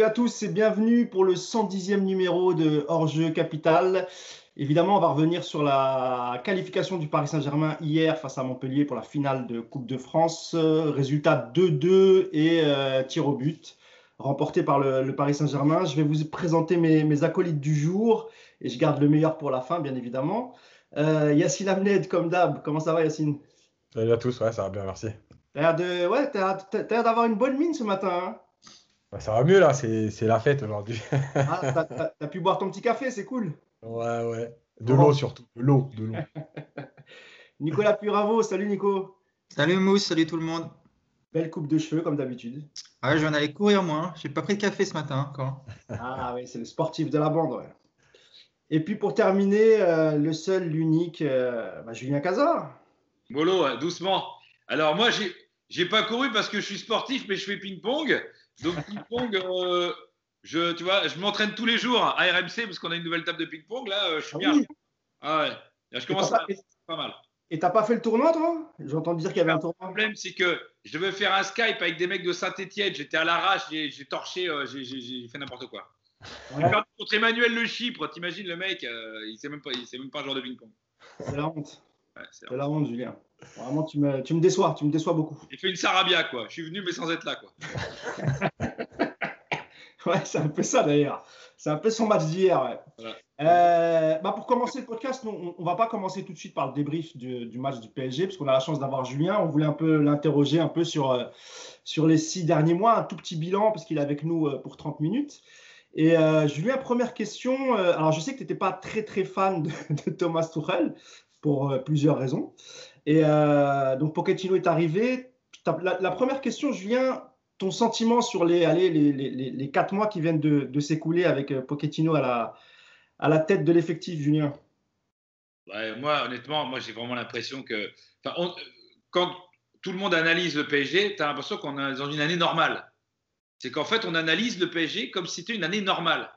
Salut à tous et bienvenue pour le 110e numéro de Hors-jeu Capital. Évidemment, on va revenir sur la qualification du Paris Saint-Germain hier face à Montpellier pour la finale de Coupe de France. Résultat 2-2 et euh, tir au but remporté par le, Paris Saint-Germain. Je vais vous présenter mes, acolytes du jour et je garde le meilleur pour la fin, bien évidemment. Euh, Yacine Amned, comme d'hab. Comment ça va, Yacine? Salut à tous, ouais, ça va bien, merci. T'as l'air ouais, d'avoir une bonne mine ce matin. Hein? Ça va mieux là, c'est la fête aujourd'hui. ah, t'as pu boire ton petit café, c'est cool. Ouais, ouais. De l'eau surtout, de l'eau, de l'eau. Nicolas Puravo, salut Nico. Salut Mousse, salut tout le monde. Belle coupe de cheveux comme d'habitude. Ah, je viens d'aller courir moi. Hein. J'ai pas pris de café ce matin encore. ah oui, c'est le sportif de la bande. Ouais. Et puis pour terminer, euh, le seul, l'unique, euh, bah, Julien Cazard. Molo, doucement. Alors moi, j'ai, j'ai pas couru parce que je suis sportif, mais je fais ping-pong. Donc ping-pong, euh, je, tu vois, je m'entraîne tous les jours à RMC parce qu'on a une nouvelle table de ping-pong. Là, je suis ah bien. Ah ouais. je commence à pas mal. Et t'as pas fait le tournoi, toi? J'ai entendu dire qu'il y avait un tournoi. Le problème, c'est que je devais faire un Skype avec des mecs de Saint-Etienne. J'étais à l'arrache, j'ai torché, euh, j'ai fait n'importe quoi. J'ai perdu contre Emmanuel Le Chypre. T'imagines le mec, euh, il sait même pas, il sait même pas un joueur de ping-pong. C'est la honte. c'est la honte, Julien. Vraiment, tu me, tu me déçois, tu me déçois beaucoup. J'ai fait une Sarabia, quoi. Je suis venu, mais sans être là, quoi. ouais, c'est un peu ça d'ailleurs. C'est un peu son match d'hier. Ouais. Euh, bah pour commencer le podcast, on ne va pas commencer tout de suite par le débrief du, match du PSG, parce qu'on a la chance d'avoir Julien. On voulait un peu l'interroger un peu sur, euh, sur les six derniers mois, un tout petit bilan, parce qu'il est avec nous euh, pour 30 minutes. Et Julien, première question. alors, je sais que tu n'étais pas très, très fan de, Thomas Tuchel, pour plusieurs raisons. Et donc, Pochettino est arrivé. La, première question, Julien, ton sentiment sur les, allez, les, les, les, quatre mois qui viennent de, s'écouler avec Pochettino à la à la tête de l'effectif, Julien? Moi, honnêtement, moi j'ai vraiment l'impression que quand tout le monde analyse le PSG, tu as l'impression qu'on est dans une année normale. C'est qu'en fait, on analyse le PSG comme si c'était une année normale.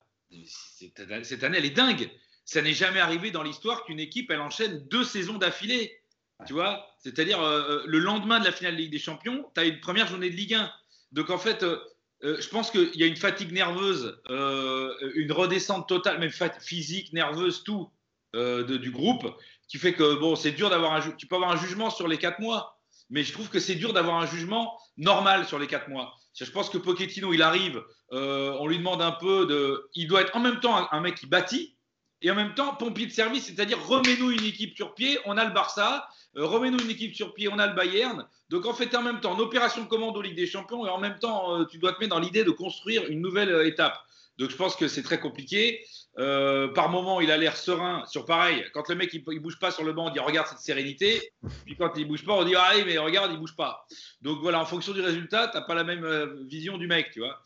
Cette année, elle est dingue. Ça n'est jamais arrivé dans l'histoire qu'une équipe, elle enchaîne deux saisons d'affilée. Tu vois C'est-à-dire, euh, euh, le lendemain de la finale de Ligue des Champions, tu as une première journée de Ligue 1. Donc, en fait, euh, je pense qu'il y a une fatigue nerveuse, une redescente totale, même physique, nerveuse, tout du groupe, qui fait que bon, c'est dur d'avoir un. Tu peux avoir un jugement sur les quatre mois, mais je trouve que c'est dur d'avoir un jugement normal sur les quatre mois. Je pense que Pochettino, il arrive, on lui demande un peu de. Il doit être en même temps un mec qui bâtit, et en même temps pompier de service, c'est-à-dire remets-nous une équipe sur pied, on a le Barça, remets-nous une équipe sur pied, on a le Bayern. Donc en fait, en même temps, en opération commando Ligue des Champions, et en même temps, euh, tu dois te mettre dans l'idée de construire une nouvelle euh, étape. Donc je pense que c'est très compliqué. par moment, il a l'air serein. Sur pareil, quand le mec il, il, bouge pas sur le banc, on dit regarde cette sérénité. Puis quand il bouge pas, on dit ah mais regarde, il bouge pas. Donc voilà, en fonction du résultat, tu n'as pas la même vision du mec, tu vois.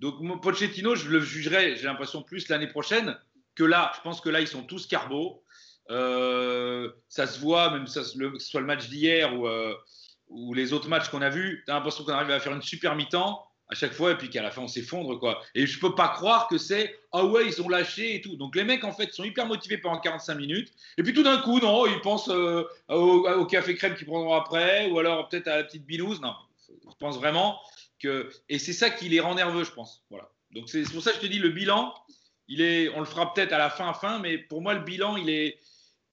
Donc Pochettino, je le jugerai, j'ai l'impression plus l'année prochaine que là. Je pense que là, ils sont tous carbo. Euh, ça se voit, même ça, le, que ce soit le match d'hier ou, euh, ou, les autres matchs qu'on a vus, tu as l'impression qu'on arrive à faire une super mi-temps à chaque fois et puis qu'à la fin on s'effondre quoi. Et je peux pas croire que c'est ah ouais ils ont lâché et tout. Donc les mecs en fait sont hyper motivés pendant 45 minutes et puis tout d'un coup non ils pensent euh, au, café crème qu'ils prendront après ou alors peut-être à la petite binouse. Non, je pense vraiment que et c'est ça qui les rend nerveux je pense. Voilà. Donc c'est pour ça que je te dis le bilan il est on le fera peut-être à la fin fin mais pour moi le bilan il est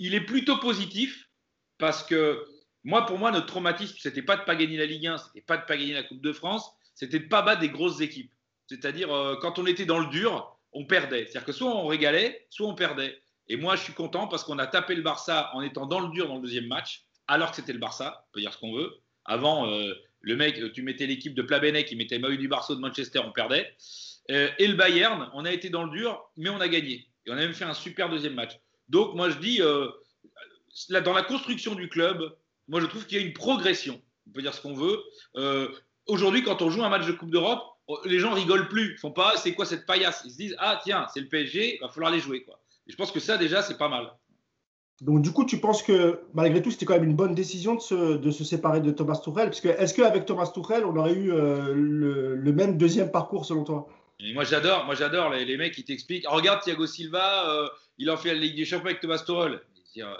il est plutôt positif parce que moi, pour moi, notre traumatisme, c'était pas de pas gagner la Ligue 1, c'était pas de pas gagner la Coupe de France, c'était de pas battre des grosses équipes. C'est-à-dire, euh, quand on était dans le dur, on perdait. C'est-à-dire que soit on régalait, soit on perdait. Et moi, je suis content parce qu'on a tapé le Barça en étant dans le dur dans le deuxième match, alors que c'était le Barça, on peut dire ce qu'on veut. Avant, euh, le mec, tu mettais l'équipe de Plabenec, qui mettait Mahu du Barça de Manchester, on perdait. Euh, et le Bayern, on a été dans le dur, mais on a gagné. Et on a même fait un super deuxième match. Donc, moi, je dis, euh, dans la construction du club, moi, je trouve qu'il y a une progression. On peut dire ce qu'on veut. Euh, aujourd'hui, quand on joue un match de Coupe d'Europe, les gens rigolent plus. Ils font pas, c'est quoi cette paillasse? Ils se disent, ah tiens, c'est le PSG, il va falloir les jouer. Quoi. Et je pense que ça, déjà, c'est pas mal. Donc, du coup, tu penses que malgré tout, c'était quand même une bonne décision de se, de se séparer de Thomas Tuchel? Parce que, Est-ce qu'avec Thomas Tuchel, on aurait eu euh, le, même deuxième parcours selon toi? Moi j'adore, moi j'adore les, mecs qui t'expliquent. regarde Thiago Silva, il en fait la Ligue des Champions avec Thomas Tuchel. Euh,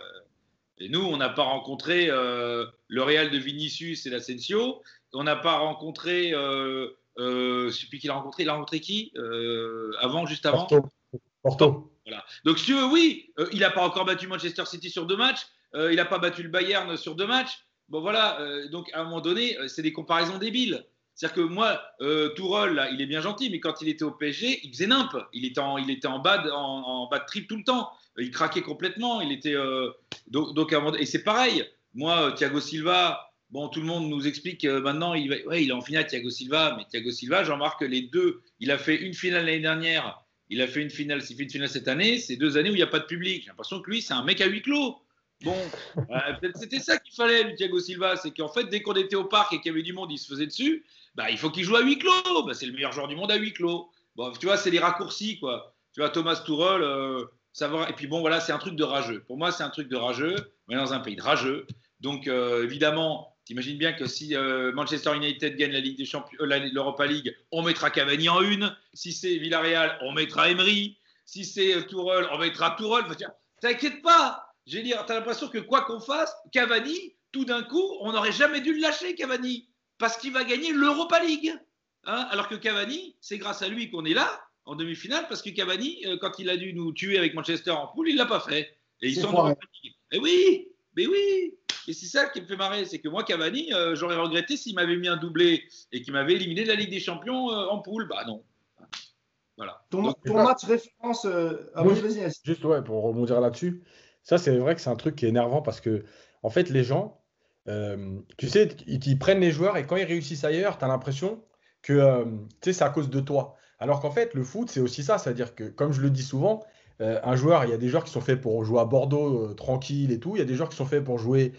et nous, on n'a pas rencontré euh, le Real de Vinicius et l'Asensio. On n'a pas rencontré euh, Euh, je sais plus qui l'a rencontré. Il a rencontré qui euh, Avant, juste avant Porto. Porto. Voilà. Donc, si tu veux, oui, il n'a pas encore battu Manchester City sur deux matchs. Il n'a pas battu le Bayern sur deux matchs. Bon, voilà. donc, à un moment donné, c'est des comparaisons débiles. C'est-à-dire que moi, euh, Tourelle, là, il est bien gentil, mais quand il était au PSG, il faisait nimp. Il était en, il était en, bas, de, en, bas de trip tout le temps. Euh, Il craquait complètement. Il était, euh, donc, donc, et c'est pareil. Moi, euh, Thiago Silva, bon, tout le monde nous explique que maintenant, il, il est en finale, Thiago Silva. Mais Thiago Silva, j'en remarque que les deux, il a fait une finale l'année dernière. Il a fait une finale, fait une finale cette année. C'est deux années où il n'y a pas de public. J'ai l'impression que lui, c'est un mec à huis clos. Bon, euh, c'était ça qu'il fallait, Thiago Silva. C'est qu'en fait, dès qu'on était au parc et qu'il y avait du monde, il se faisait dessus. Bah, il faut qu'il joue à huis clos. Bah, c'est le meilleur joueur du monde à huis clos. Bon, tu vois, c'est les raccourcis, quoi. Tu vois, Thomas Tuchel, euh, va. Et puis bon, voilà, c'est un truc de rageux. Pour moi, c'est un truc de rageux. On est dans un pays de rageux. Donc, euh, évidemment, t'imagines bien que si euh, Manchester United gagne la Ligue des Champions, euh, l'Europa League, on mettra Cavani en une. Si c'est Villarreal, on mettra Emery. Si c'est euh, Tourelle, on mettra Tourelle. Enfin, T'inquiète pas. Veux dire, t'as l'impression que quoi qu'on fasse, Cavani, tout d'un coup, on n'aurait jamais dû le lâcher, Cavani, parce qu'il va gagner l'Europa League. Hein, alors que Cavani, c'est grâce à lui qu'on est là en demi-finale, parce que Cavani, euh, quand il a dû nous tuer avec Manchester en poule, il l'a pas fait. Et ils sont en foiré. Europa League. Et oui, mais oui. Et c'est ça qui me fait marrer, c'est que moi, Cavani, euh, j'aurais regretté s'il m'avait mis un doublé et qu'il m'avait éliminé de la Ligue des Champions euh, en poule. Bah non. Voilà. Ton, Donc, ton match référence. euh, ah, Oui. Juste ouais, pour rebondir là-dessus, ça c'est vrai que c'est un truc qui est énervant parce que en fait les gens, euh, tu sais, ils, prennent les joueurs et quand ils réussissent ailleurs, tu as l'impression que euh, c'est à cause de toi. Alors qu'en fait le foot c'est aussi ça, c'est-à-dire que comme je le dis souvent, euh, un joueur, il y a des joueurs qui sont faits pour jouer à Bordeaux tranquille et tout, il y a des joueurs qui sont faits pour jouer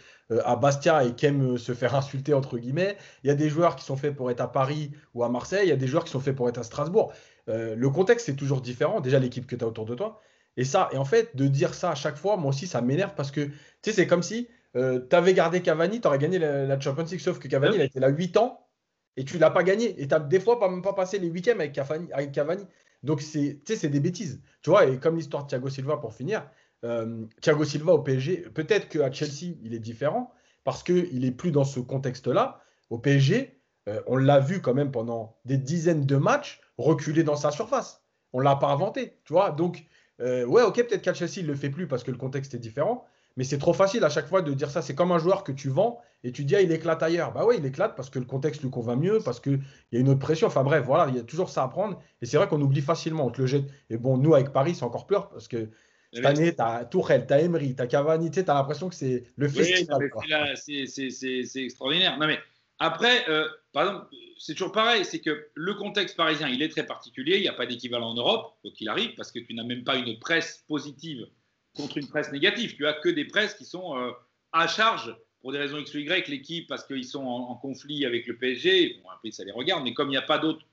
à Bastia et qui aiment se faire insulter entre guillemets, il y a des joueurs qui sont faits pour être à Paris ou à Marseille, il y a des joueurs qui sont faits pour être à Strasbourg. Le contexte c'est toujours différent, déjà l'équipe que tu as autour de toi. Et ça, et en fait, de dire ça à chaque fois, moi aussi, ça m'énerve parce que, tu sais, c'est comme si tu avais gardé Cavani, tu aurais gagné la, la Champions League, sauf que Cavani, Ouais. il a été là 8 ans et tu l'as pas gagné. Et tu as des fois pas, même pas passé les week-ends avec Cavani. Avec Cavani. Donc, c'est, des bêtises. Tu vois, et comme l'histoire de Thiago Silva pour finir, euh, Thiago Silva au PSG, peut-être qu'à Chelsea, il est différent parce qu'il est plus dans ce contexte-là. Au PSG, euh, on l'a vu quand même pendant des dizaines de matchs reculer dans sa surface. On l'a pas inventé, tu vois. Donc, euh, ouais, ok, peut-être qu'à Chelsea, il le fait plus parce que le contexte est différent. Mais c'est trop facile à chaque fois de dire ça. C'est comme un joueur que tu vends et tu dis, ah, il éclate ailleurs. Bah ouais, il éclate parce que le contexte lui convainc mieux, parce qu'il y a une autre pression. Enfin bref, voilà, il y a toujours ça à prendre. Et c'est vrai qu'on oublie facilement, on te le jette. Et bon, nous, avec Paris, c'est encore pire parce que cette année, tu as Tourelle, tu as Emery, tu as Cavani, tu as l'impression que c'est le festival. c'est extraordinaire. Non, mais après, euh, par exemple, c'est toujours pareil, c'est que le contexte parisien, il est très particulier. Il n'y a pas d'équivalent en Europe, quoi qu'il arrive, parce que tu n'as même pas une presse positive contre une presse négative. Tu as que des presses qui sont euh, à charge pour des raisons X ou Y, l'équipe, parce qu'ils sont en, conflit avec le PSG. Bon, après, ça les regarde, mais comme il n'y a pas d'autres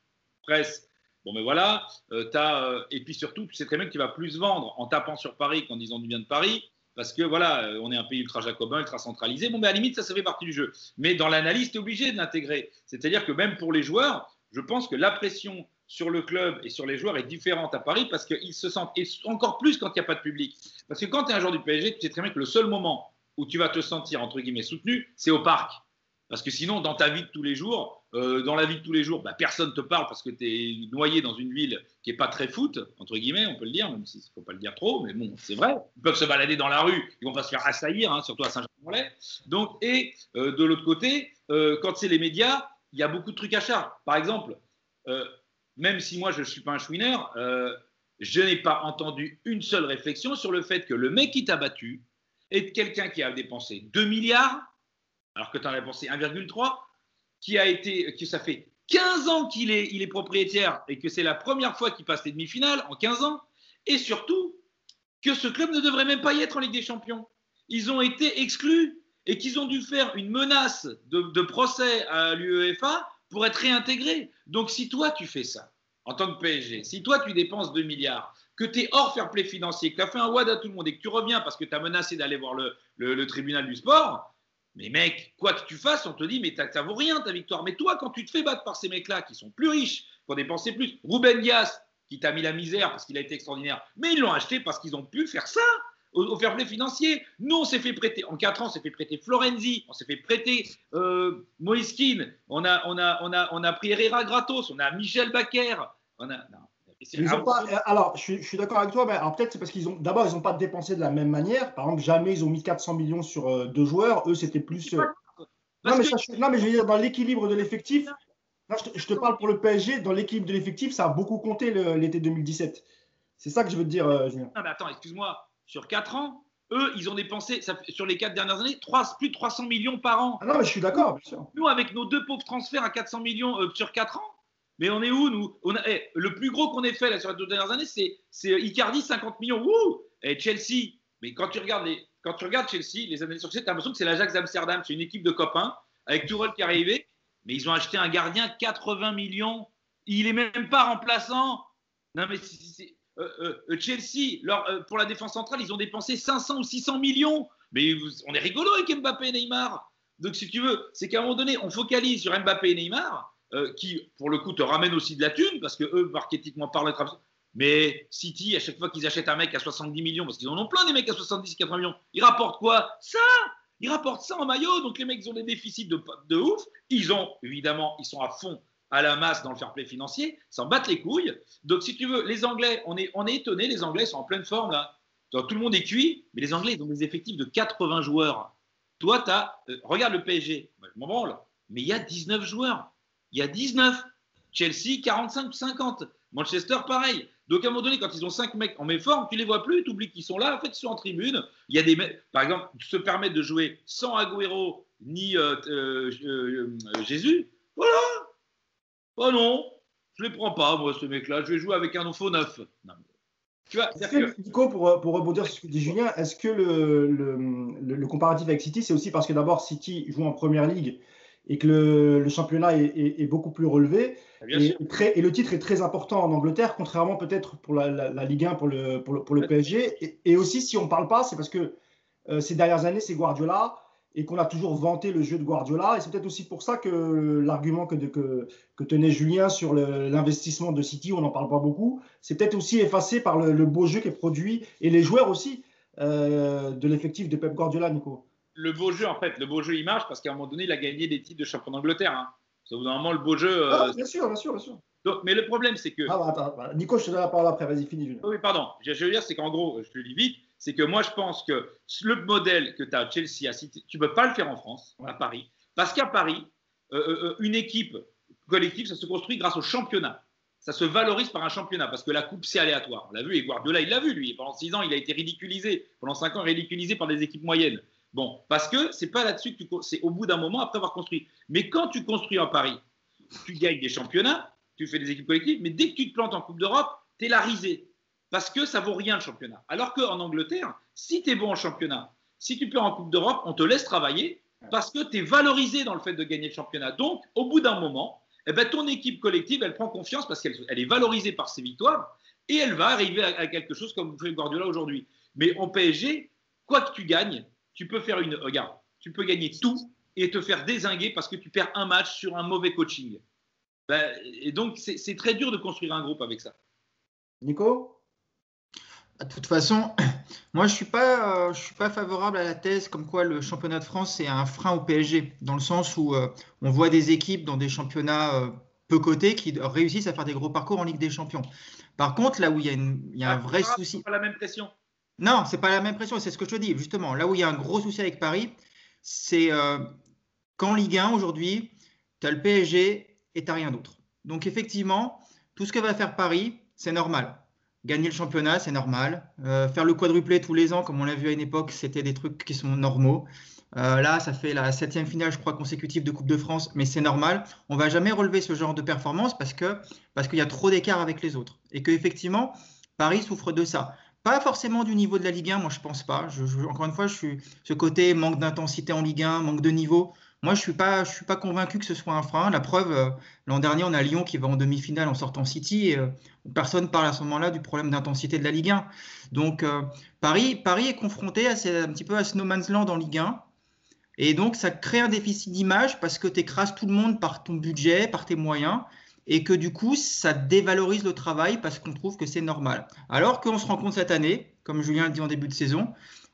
presse, bon, mais voilà. euh, euh, et puis surtout, tu sais très bien que tu vas plus vendre en tapant sur Paris qu'en disant du bien de Paris. Parce que voilà, on est un pays ultra jacobin, ultra centralisé. Bon, mais à la limite, ça, ça fait partie du jeu. Mais dans l'analyse, tu es obligé de l'intégrer. C'est-à-dire que même pour les joueurs, je pense que la pression sur le club et sur les joueurs est différente à Paris parce qu'ils se sentent, et encore plus quand il n'y a pas de public. Parce que quand tu es un joueur du PSG, tu sais très bien que le seul moment où tu vas te sentir, entre guillemets, soutenu, c'est au parc. Parce que sinon, dans ta vie de tous les jours, euh, dans la vie de tous les jours, bah, personne ne te parle parce que tu es noyé dans une ville qui n'est pas très foot, entre guillemets, on peut le dire, même s'il ne faut pas le dire trop, mais bon, c'est vrai. Ils peuvent se balader dans la rue, ils vont pas se faire assaillir, hein, surtout à Saint-Germain-en-Laye. Donc, et euh, de l'autre côté, euh, quand c'est les médias, il y a beaucoup de trucs à charge. Par exemple, même si moi je ne suis pas un chouineur, euh, je n'ai pas entendu une seule réflexion sur le fait que le mec qui t'a battu est quelqu'un qui a dépensé 2 milliards, alors que tu en as dépensé 1,3, qui a été, que ça fait 15 ans qu'il est, propriétaire et que c'est la première fois qu'il passe les demi-finales en 15 ans, et surtout que ce club ne devrait même pas y être en Ligue des Champions. Ils ont été exclus et qu'ils ont dû faire une menace de procès à l'UEFA pour être réintégrés. Donc si toi tu fais ça en tant que PSG, si toi tu dépenses 2 milliards, que tu es hors fair play financier, que tu as fait un WAD à tout le monde et que tu reviens parce que tu as menacé d'aller voir le tribunal du sport, mais mec, quoi que tu fasses, on te dit, mais ça vaut rien ta victoire. Mais toi, quand tu te fais battre par ces mecs-là qui sont plus riches, qui ont dépensé plus, Ruben Dias, qui t'a mis la misère parce qu'il a été extraordinaire, mais ils l'ont acheté parce qu'ils ont pu faire ça. Au, fair play financier. Nous, on s'est fait prêter, en 4 ans, on s'est fait prêter Florenzi, on s'est fait prêter euh, Moiskin, on a, on, a, on, a, on a pris Herrera gratos, on a Michel Baker. On a, alors, je suis, d'accord avec toi, mais peut-être c'est parce qu'ils ont d'abord ils n'ont pas dépensé de la même manière. Par exemple, jamais ils ont mis 400 millions sur euh, deux joueurs. Eux, c'était plus. Euh, non, mais non, mais je veux dire dans l'équilibre de l'effectif. Je, te parle pour le PSG. Dans l'équilibre de l'effectif, ça a beaucoup compté l'été 2017. C'est ça que je veux te dire, euh, Julien. Non, mais attends, excuse-moi. Sur 4 ans, eux, ils ont dépensé, ça, sur les 4 dernières années, 3, plus de 300 millions par an. Ah non, mais je suis d'accord, bien sûr. Nous, avec nos deux pauvres transferts à 400 millions sur 4 ans, mais on est où, nous? On a, eh, Le plus gros qu'on ait fait là, sur les deux dernières années, c'est Icardi, 50 millions. Wouh Et Chelsea, mais quand tu regardes, les, quand tu regardes Chelsea, les années succès, tu as l'impression que c'est l'Ajax d'Amsterdam. C'est une équipe de copains, avec Tourelle qui est arrivé. Mais ils ont acheté un gardien 80 millions. Il est même pas remplaçant. Non, mais euh, euh, euh, Chelsea, pour la défense centrale, ils ont dépensé 500 ou 600 millions. Mais on est rigolo avec Mbappé et Neymar. Donc, si tu veux, c'est qu'à un moment donné, on focalise sur Mbappé et Neymar. Euh, qui, pour le coup, te ramène aussi de la thune, parce que eux, marketingment parlent, mais City, à chaque fois qu'ils achètent un mec à 70 millions, parce qu'ils en ont plein des mecs à 70, 80 millions, ils rapportent quoi? Ça Ils rapportent ça en maillot, donc les mecs, ils ont des déficits de, de ouf. Ils ont, évidemment, ils sont à fond à la masse dans le fair play financier, s'en battent les couilles. Donc, si tu veux, les Anglais, on est, on est étonnés, les Anglais sont en pleine forme là. tout le monde est cuit, mais les Anglais, ils ont des effectifs de 80 joueurs. Toi, tu as, euh, regarde le PSG, je m'en branle, mais il y a 19 joueurs il y a 19. Chelsea, 45 50. Manchester, pareil. Donc, à un moment donné, quand ils ont 5 mecs en méforme, tu les vois plus, tu oublies qu'ils sont là, en fait, ils sont en tribune. Il y a des mecs, par exemple, se permettre de jouer sans Agüero ni euh, euh, Jésus. Voilà. Oh non, je les prends pas, moi, ce mec-là. Je vais jouer avec un faux neuf. Tu vois, que, Nico, pour, pour, rebondir sur ce que dit Julien, est-ce que le, le, le, comparatif avec City, c'est aussi parce que d'abord, City joue en première ligue et que le, championnat est, beaucoup plus relevé. Ah, et, et, le titre est très important en Angleterre, contrairement peut-être pour la, Ligue 1, pour le, pour le, PSG. Et, aussi, si on ne parle pas, c'est parce que euh, ces dernières années, c'est Guardiola et qu'on a toujours vanté le jeu de Guardiola. Et c'est peut-être aussi pour ça que l'argument que, que, que, tenait Julien sur l'investissement de City, on n'en parle pas beaucoup, c'est peut-être aussi effacé par le, beau jeu qui est produit et les joueurs aussi euh, de l'effectif de Pep Guardiola, Nico le beau jeu, en fait, le beau jeu, il marche parce qu'à un moment donné, il a gagné des titres de champion d'Angleterre. Hein. Au bout d'un moment, le beau jeu. Euh, ah, bien sûr, bien sûr, bien sûr. mais le problème, c'est que. Ah, bah, attends, bah, Nico, je te donne la parole après, vas-y, finis. Oui, pardon. Je veux dire, c'est qu'en gros, je te le dis vite, c'est que moi, je pense que le modèle que tu as à Chelsea, à City, tu ne peux pas le faire en France, à Paris. Parce qu'à Paris, euh, euh, une équipe collective, ça se construit grâce au championnat. Ça se valorise par un championnat parce que la coupe, c'est aléatoire. On l'a vu, et Guardiola, il l'a vu, lui. Pendant six ans, il a été ridiculisé. Pendant cinq ans, ridiculisé par des équipes moyennes. Bon, parce que c'est pas là-dessus que tu c'est au bout d'un moment après avoir construit. Mais quand tu construis en Paris, tu gagnes des championnats, tu fais des équipes collectives, mais dès que tu te plantes en Coupe d'Europe, tu es la risée. Parce que ça vaut rien le championnat. Alors qu'en Angleterre, si tu es bon en championnat, si tu perds en Coupe d'Europe, on te laisse travailler parce que tu es valorisé dans le fait de gagner le championnat. Donc, au bout d'un moment, eh ben, ton équipe collective, elle prend confiance parce qu'elle elle est valorisée par ses victoires et elle va arriver à, quelque chose comme faites Guardiola aujourd'hui. Mais en PSG, quoi que tu gagnes, tu peux faire une. Regarde, tu peux gagner tout et te faire désinguer parce que tu perds un match sur un mauvais coaching. Ben, et donc, c'est très dur de construire un groupe avec ça. Nico? De toute façon, moi je ne suis, pas, euh, je suis pas favorable à la thèse comme quoi le championnat de France est un frein au PSG, dans le sens où euh, on voit des équipes dans des championnats euh, peu cotés qui réussissent à faire des gros parcours en Ligue des Champions. Par contre, là où il y a, une, il y a un ah, vrai souci. Pas la même pression. Non, c'est pas la même pression, c'est ce que je te dis. Justement, là où il y a un gros souci avec Paris, c'est qu'en Ligue 1 aujourd'hui, tu as le PSG et tu rien d'autre. Donc effectivement, tout ce que va faire Paris, c'est normal. Gagner le championnat, c'est normal. Euh, faire le quadruplé tous les ans, comme on l'a vu à une époque, c'était des trucs qui sont normaux. Euh, là, ça fait la septième finale, je crois, consécutive de Coupe de France, mais c'est normal. On va jamais relever ce genre de performance parce que parce qu'il y a trop d'écart avec les autres et que effectivement, Paris souffre de ça. Pas forcément du niveau de la Ligue 1, moi je pense pas. encore une fois, je suis ce côté manque d'intensité en Ligue 1, manque de niveau. Moi, je je suis pas convaincu que ce soit un frein. La preuve, euh, l'an dernier, on a Lyon qui va en demi-finale en sortant City et euh, personne parle à ce moment-là du problème d'intensité de la Ligue 1. Donc euh, Paris, est confronté à un petit peu à No Man's Land en Ligue 1. Et donc, ça crée un déficit d'image parce que tu écrases tout le monde par ton budget, par tes moyens et que du coup, ça dévalorise le travail parce qu'on trouve que c'est normal. Alors qu'on se rend compte cette année comme Julien le dit en début de saison,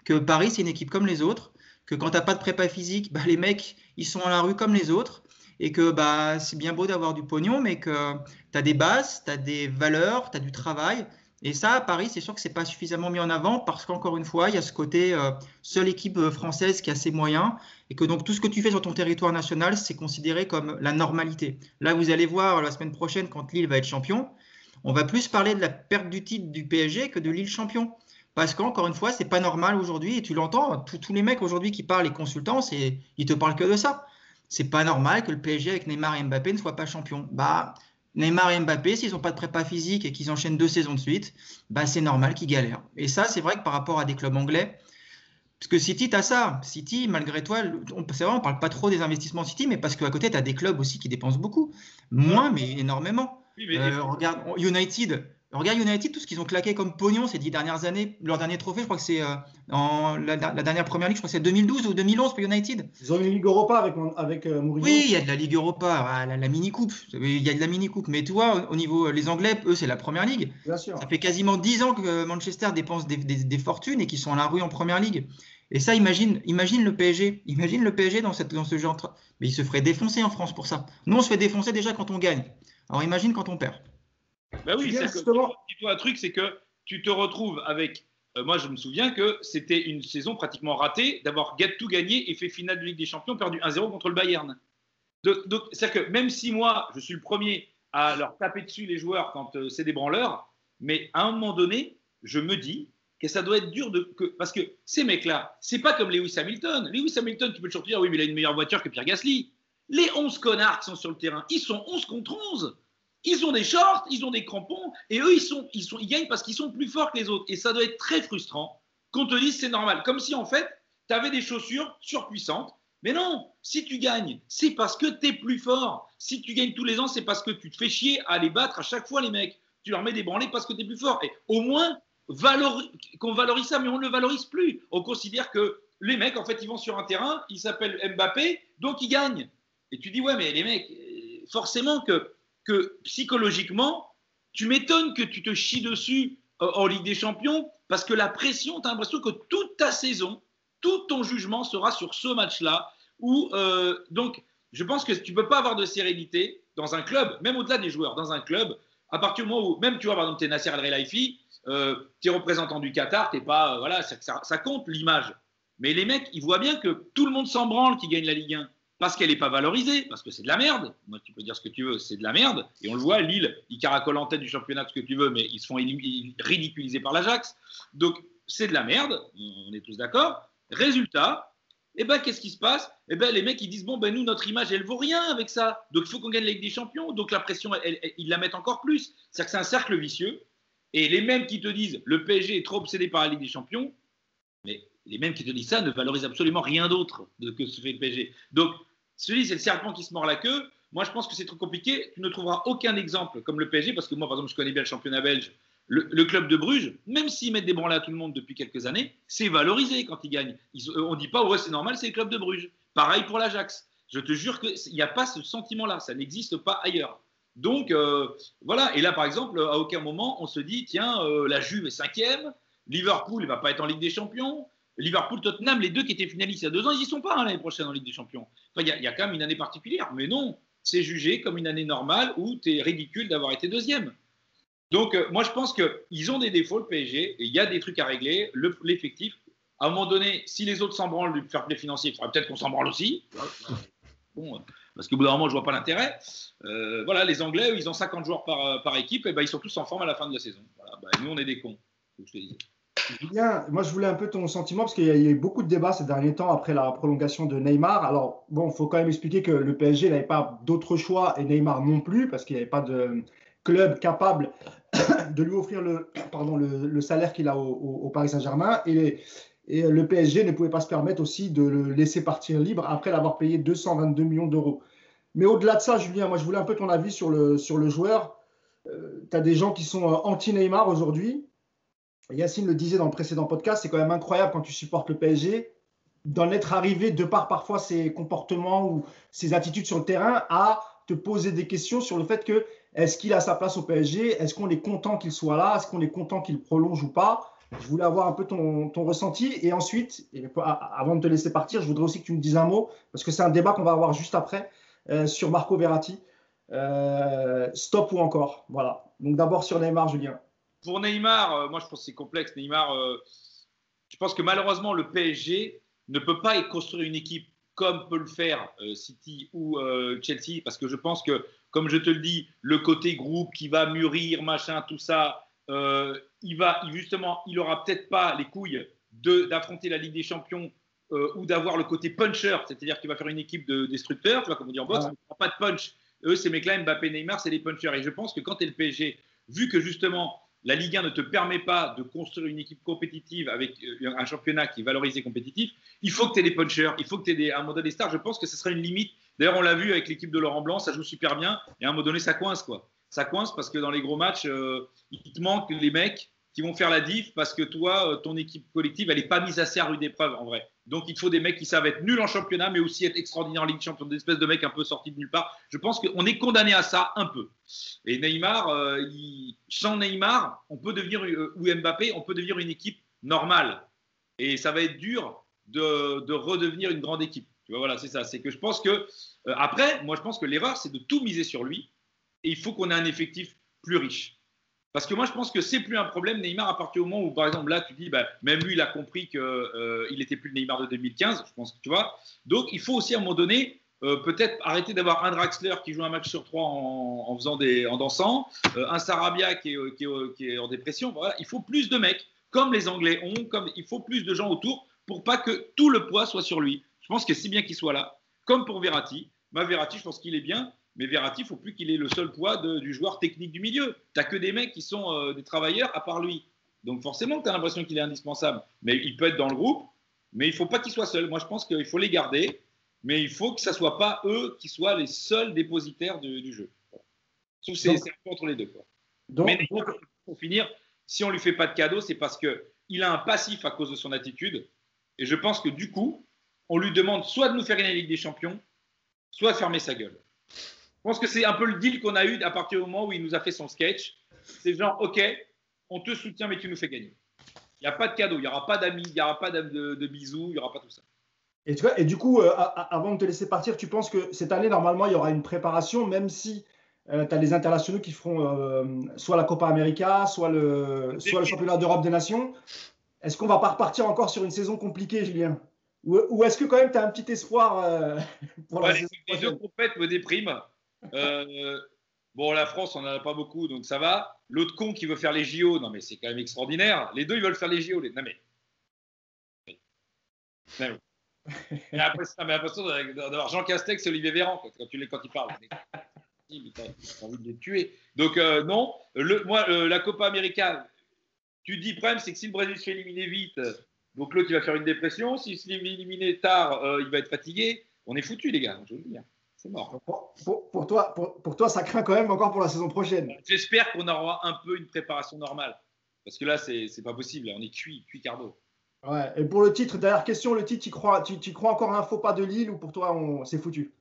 que Paris, c'est une équipe comme les autres, que quand tu n'as pas de prépa physique, bah, les mecs, ils sont à la rue comme les autres, et que bah, c'est bien beau d'avoir du pognon, mais que tu as des bases, tu as des valeurs, tu as du travail. Et ça, à Paris, c'est sûr que ce n'est pas suffisamment mis en avant parce qu'encore une fois, il y a ce côté euh, seule équipe euh, française qui a ses moyens et que donc tout ce que tu fais sur ton territoire national, c'est considéré comme la normalité. Là, vous allez voir la semaine prochaine, quand Lille va être champion, on va plus parler de la perte du titre du PSG que de Lille champion. Parce qu'encore une fois, c'est pas normal aujourd'hui, et tu l'entends, tous les mecs aujourd'hui qui parlent, les consultants, ils te parlent que de ça c'est pas normal que le PSG avec Neymar et Mbappé ne soit pas champion. Bah, Neymar et Mbappé, s'ils n'ont pas de prépa physique et qu'ils enchaînent deux saisons de suite, bah, c'est normal qu'ils galèrent. Et ça, c'est vrai que par rapport à des clubs anglais, parce que City, tu as ça. City, malgré toi, c'est vrai, on parle pas trop des investissements City, mais parce qu'à côté, tu as des clubs aussi qui dépensent beaucoup. Moins, mais énormément. Euh, regarde, United, Regarde United, tout ce qu'ils ont claqué comme pognon ces dix dernières années. Leur dernier trophée, je crois que c'est euh, en la, dernière première ligue, je crois que c'est 2012 ou 2011 pour United. Ils ont une Ligue Europa avec, avec euh, Mourinho. Oui, il y a de la Ligue Europa, ah, la, mini-coupe. Il y a de la mini-coupe. Mais tu vois, au niveau, les Anglais, eux, c'est la première ligue. Bien sûr. Ça fait quasiment dix ans que Manchester dépense des, fortunes et qu'ils sont à la rue en première ligue. Et ça, imagine, imagine le PSG. Imagine le PSG dans, cette, dans ce genre. Mais il se ferait défoncer en France pour ça. Nous, on se fait défoncer déjà quand on gagne. Alors imagine quand on perd. Ben oui, c'est que, un truc, c'est que tu te retrouves avec. Euh, moi, je me souviens que c'était une saison pratiquement ratée d'avoir tout gagné et fait finale de Ligue des Champions, perdu 1-0 contre le Bayern. Donc, c'est-à-dire que même si moi, je suis le premier à leur taper dessus les joueurs quand euh, c'est des branleurs, mais à un moment donné, je me dis que ça doit être dur de. Que, parce que ces mecs-là, c'est pas comme Lewis Hamilton. Lewis Hamilton, tu peux toujours dire, oui, mais il a une meilleure voiture que Pierre Gasly. Les 11 connards qui sont sur le terrain, ils sont 11 contre 11. Ils ont des shorts, ils ont des crampons, et eux, ils, sont, ils, sont, ils gagnent parce qu'ils sont plus forts que les autres. Et ça doit être très frustrant qu'on te dise c'est normal. Comme si, en fait, tu avais des chaussures surpuissantes. Mais non, si tu gagnes, c'est parce que tu es plus fort. Si tu gagnes tous les ans, c'est parce que tu te fais chier à les battre à chaque fois, les mecs. Tu leur mets des branlées parce que tu es plus fort. Et au moins, qu'on valorise ça, mais on ne le valorise plus. On considère que les mecs, en fait, ils vont sur un terrain, ils s'appellent Mbappé, donc ils gagnent. Et tu dis, ouais, mais les mecs, forcément que que psychologiquement, tu m'étonnes que tu te chies dessus euh, en Ligue des Champions parce que la pression, tu as l'impression que toute ta saison, tout ton jugement sera sur ce match-là. Euh, donc, je pense que tu ne peux pas avoir de sérénité dans un club, même au-delà des joueurs, dans un club, à partir du moment où, même tu vois, par exemple, tu es Nasser El Relaifi, euh, tu es représentant du Qatar, t'es pas, voilà, ça, ça compte l'image. Mais les mecs, ils voient bien que tout le monde s'en branle qui gagne la Ligue 1 parce qu'elle n'est pas valorisée, parce que c'est de la merde. Moi, tu peux dire ce que tu veux, c'est de la merde. Et on le voit, Lille, ils caracolent en tête du championnat, ce que tu veux, mais ils se font ridiculiser par l'Ajax. Donc, c'est de la merde, on est tous d'accord. Résultat, eh ben, qu'est-ce qui se passe? Eh ben, les mecs, ils disent, bon, ben, nous, notre image, elle vaut rien avec ça. Donc, il faut qu'on gagne la Ligue des Champions. Donc, la pression, ils la mettent encore plus. C'est-à-dire que c'est un cercle vicieux. Et les mêmes qui te disent, le PSG est trop obsédé par la Ligue des Champions, mais les mêmes qui te disent ça ne valorisent absolument rien d'autre que ce fait le PSG. Donc, celui, c'est le serpent qui se mord la queue. Moi, je pense que c'est trop compliqué. Tu ne trouveras aucun exemple comme le PSG, parce que moi, par exemple, je connais bien le championnat belge. Le, club de Bruges, même s'ils mettent des branlés à tout le monde depuis quelques années, c'est valorisé quand ils gagnent. Euh, on ne dit pas, ouais, c'est normal, c'est le club de Bruges. Pareil pour l'Ajax. Je te jure qu'il n'y a pas ce sentiment-là. Ça n'existe pas ailleurs. Donc, euh, voilà. Et là, par exemple, à aucun moment, on se dit, tiens, euh, la Juve est cinquième, Liverpool ne va pas être en Ligue des Champions, Liverpool, Tottenham, les deux qui étaient finalistes il y a deux ans, ils n'y sont pas hein, l'année prochaine en Ligue des Champions. il y, a quand même une année particulière, mais non, c'est jugé comme une année normale où tu es ridicule d'avoir été deuxième. Donc, euh, moi, je pense qu'ils ont des défauts, le PSG, et il y a des trucs à régler. L'effectif, à un moment donné, si les autres s'en branlent du fair play financier, il faudrait peut-être qu'on s'en branle aussi. Bon, parce qu'au bout d'un moment, je vois pas l'intérêt. Euh, voilà, les Anglais, ils ont 50 joueurs par, par équipe, et ben, ils sont tous en forme à la fin de la saison. Voilà, ben, nous, on est des cons, je te disais. Julien, moi je voulais un peu ton sentiment parce qu'il y, a eu beaucoup de débats ces derniers temps après la prolongation de Neymar. Alors bon, il faut quand même expliquer que le PSG n'avait pas d'autre choix et Neymar non plus parce qu'il n'y avait pas de club capable de lui offrir le, salaire qu'il a au, Paris Saint-Germain et, le PSG ne pouvait pas se permettre aussi de le laisser partir libre après l'avoir payé 222 millions d'euros. Mais au-delà de ça, Julien, moi je voulais un peu ton avis sur le, sur le joueur. Euh, tu as des gens qui sont euh, anti-Neymar aujourd'hui Yacine le disait dans le précédent podcast, c'est quand même incroyable quand tu supportes le PSG d'en être arrivé, de par parfois ses comportements ou ses attitudes sur le terrain, à te poser des questions sur le fait que est-ce qu'il a sa place au PSG Est-ce qu'on est content qu'il soit là? Est-ce qu'on est content qu'il prolonge ou pas? Je voulais avoir un peu ton, ressenti. Et ensuite, avant de te laisser partir, je voudrais aussi que tu me dises un mot, parce que c'est un débat qu'on va avoir juste après, euh, sur Marco Verratti. Euh, stop ou encore? Voilà. Donc d'abord sur Neymar, Julien. Pour Neymar, euh, moi je pense que c'est complexe. Neymar, je pense que malheureusement, le PSG ne peut pas construire une équipe comme peut le faire City ou Chelsea, parce que je pense que, comme je te le dis, le côté groupe qui va mûrir, machin, tout ça, euh, il va justement, il aura peut-être pas les couilles d'affronter la Ligue des Champions euh, ou d'avoir le côté puncher, c'est-à-dire qu'il va faire une équipe de destructeurs, tu vois, comme on dit en boxe, il pas de punch. Eux, ces mecs-là, Mbappé, Neymar, c'est les punchers. Et je pense que quand tu es le PSG, vu que justement la Ligue 1 ne te permet pas de construire une équipe compétitive avec euh, un championnat qui est valorisé compétitif, il faut que tu aies des punchers, il faut que tu aies un modèle des stars. Je pense que ce serait une limite. D'ailleurs, on l'a vu avec l'équipe de Laurent Blanc, ça joue super bien, et à un moment donné, ça coince, quoi ça coince parce que dans les gros matchs, euh, il te manque les mecs qui vont faire la diff parce que toi, euh, ton équipe collective, elle n'est pas mise assez à rude épreuve en vrai. Donc il faut des mecs qui savent être nuls en championnat, mais aussi être extraordinaires en Ligue des Champions, des espèces de mecs un peu sortis de nulle part. Je pense qu'on est condamné à ça un peu. Et Neymar, euh, sans Neymar, on peut devenir, ou Mbappé, on peut devenir une équipe normale. Et ça va être dur de redevenir une grande équipe. Tu vois, voilà, c'est ça. C'est que je pense que, après, moi je pense que l'erreur, c'est de tout miser sur lui et il faut qu'on ait un effectif plus riche. Parce que moi, je pense que c'est plus un problème Neymar à partir du moment où, par exemple, là, tu dis, bah, même lui, il a compris qu'il euh, n'était plus le Neymar de 2015, je pense que tu vois. Donc, il faut aussi à un moment donné, euh, peut-être arrêter d'avoir un Draxler qui joue un match sur trois en, faisant des, en dansant, euh, un Sarabia qui est, qui, est, en dépression. Voilà. Il faut plus de mecs, comme les Anglais ont, comme il faut plus de gens autour pour pas que tout le poids soit sur lui. Je pense que c'est bien qu'il soit là, comme pour Verratti. Ma Verratti, je pense qu'il est bien, mais Verratti, il ne faut plus qu'il ait le seul poids du joueur technique du milieu. Tu n'as que des mecs qui sont euh, des travailleurs à part lui. Donc forcément, tu as l'impression qu'il est indispensable. Mais il peut être dans le groupe, mais il ne faut pas qu'il soit seul. Moi, je pense qu'il faut les garder, mais il faut que ce ne soit pas eux qui soient les seuls dépositaires du, jeu. C'est un peu entre les deux. Donc, mais pour finir, si on ne lui fait pas de cadeau, c'est parce qu'il a un passif à cause de son attitude. Et je pense que du coup, on lui demande soit de nous faire gagner la Ligue des Champions, soit de fermer sa gueule. Je pense que c'est un peu le deal qu'on a eu à partir du moment où il nous a fait son sketch. C'est genre, OK, on te soutient, mais tu nous fais gagner. Il n'y a pas de cadeau, il n'y aura pas d'amis, il n'y aura pas de, bisous, il n'y aura pas tout ça. Et, tu vois, et du coup, euh, avant de te laisser partir, tu penses que cette année, normalement, il y aura une préparation, même si euh, tu as les internationaux qui feront euh, soit la Copa América, soit le, soit le championnat d'Europe des Nations. Est-ce qu'on va pas repartir encore sur une saison compliquée, Julien? Ou, est-ce que quand même tu as un petit espoir pour la saison Les deux compètes me dépriment. Euh, bon, la France, on n'en a pas beaucoup, donc ça va. L'autre con qui veut faire les JO, non mais c'est quand même extraordinaire. Les deux, ils veulent faire les JO. Non mais. Non, mais l'impression d'avoir Jean Castex et Olivier Véran quand, tu les, quand ils parlent. Envie de les tuer. Donc, euh, non. Moi, la Copa América, tu dis, le problème, c'est que si le Brésil se fait éliminer vite, donc l'autre, il va faire une dépression. S'il se fait éliminer tard, euh, il va être fatigué. On est foutu, les gars, je veux le dire. Pour, toi, pour, toi, ça craint quand même encore pour la saison prochaine. J'espère qu'on aura un peu une préparation normale. Parce que là, c'est pas possible. On est cuit, cuit cardo. Ouais. Et pour le titre, dernière question, le titre, tu crois, tu, crois encore un faux pas de Lille ou pour toi, on, c'est foutu?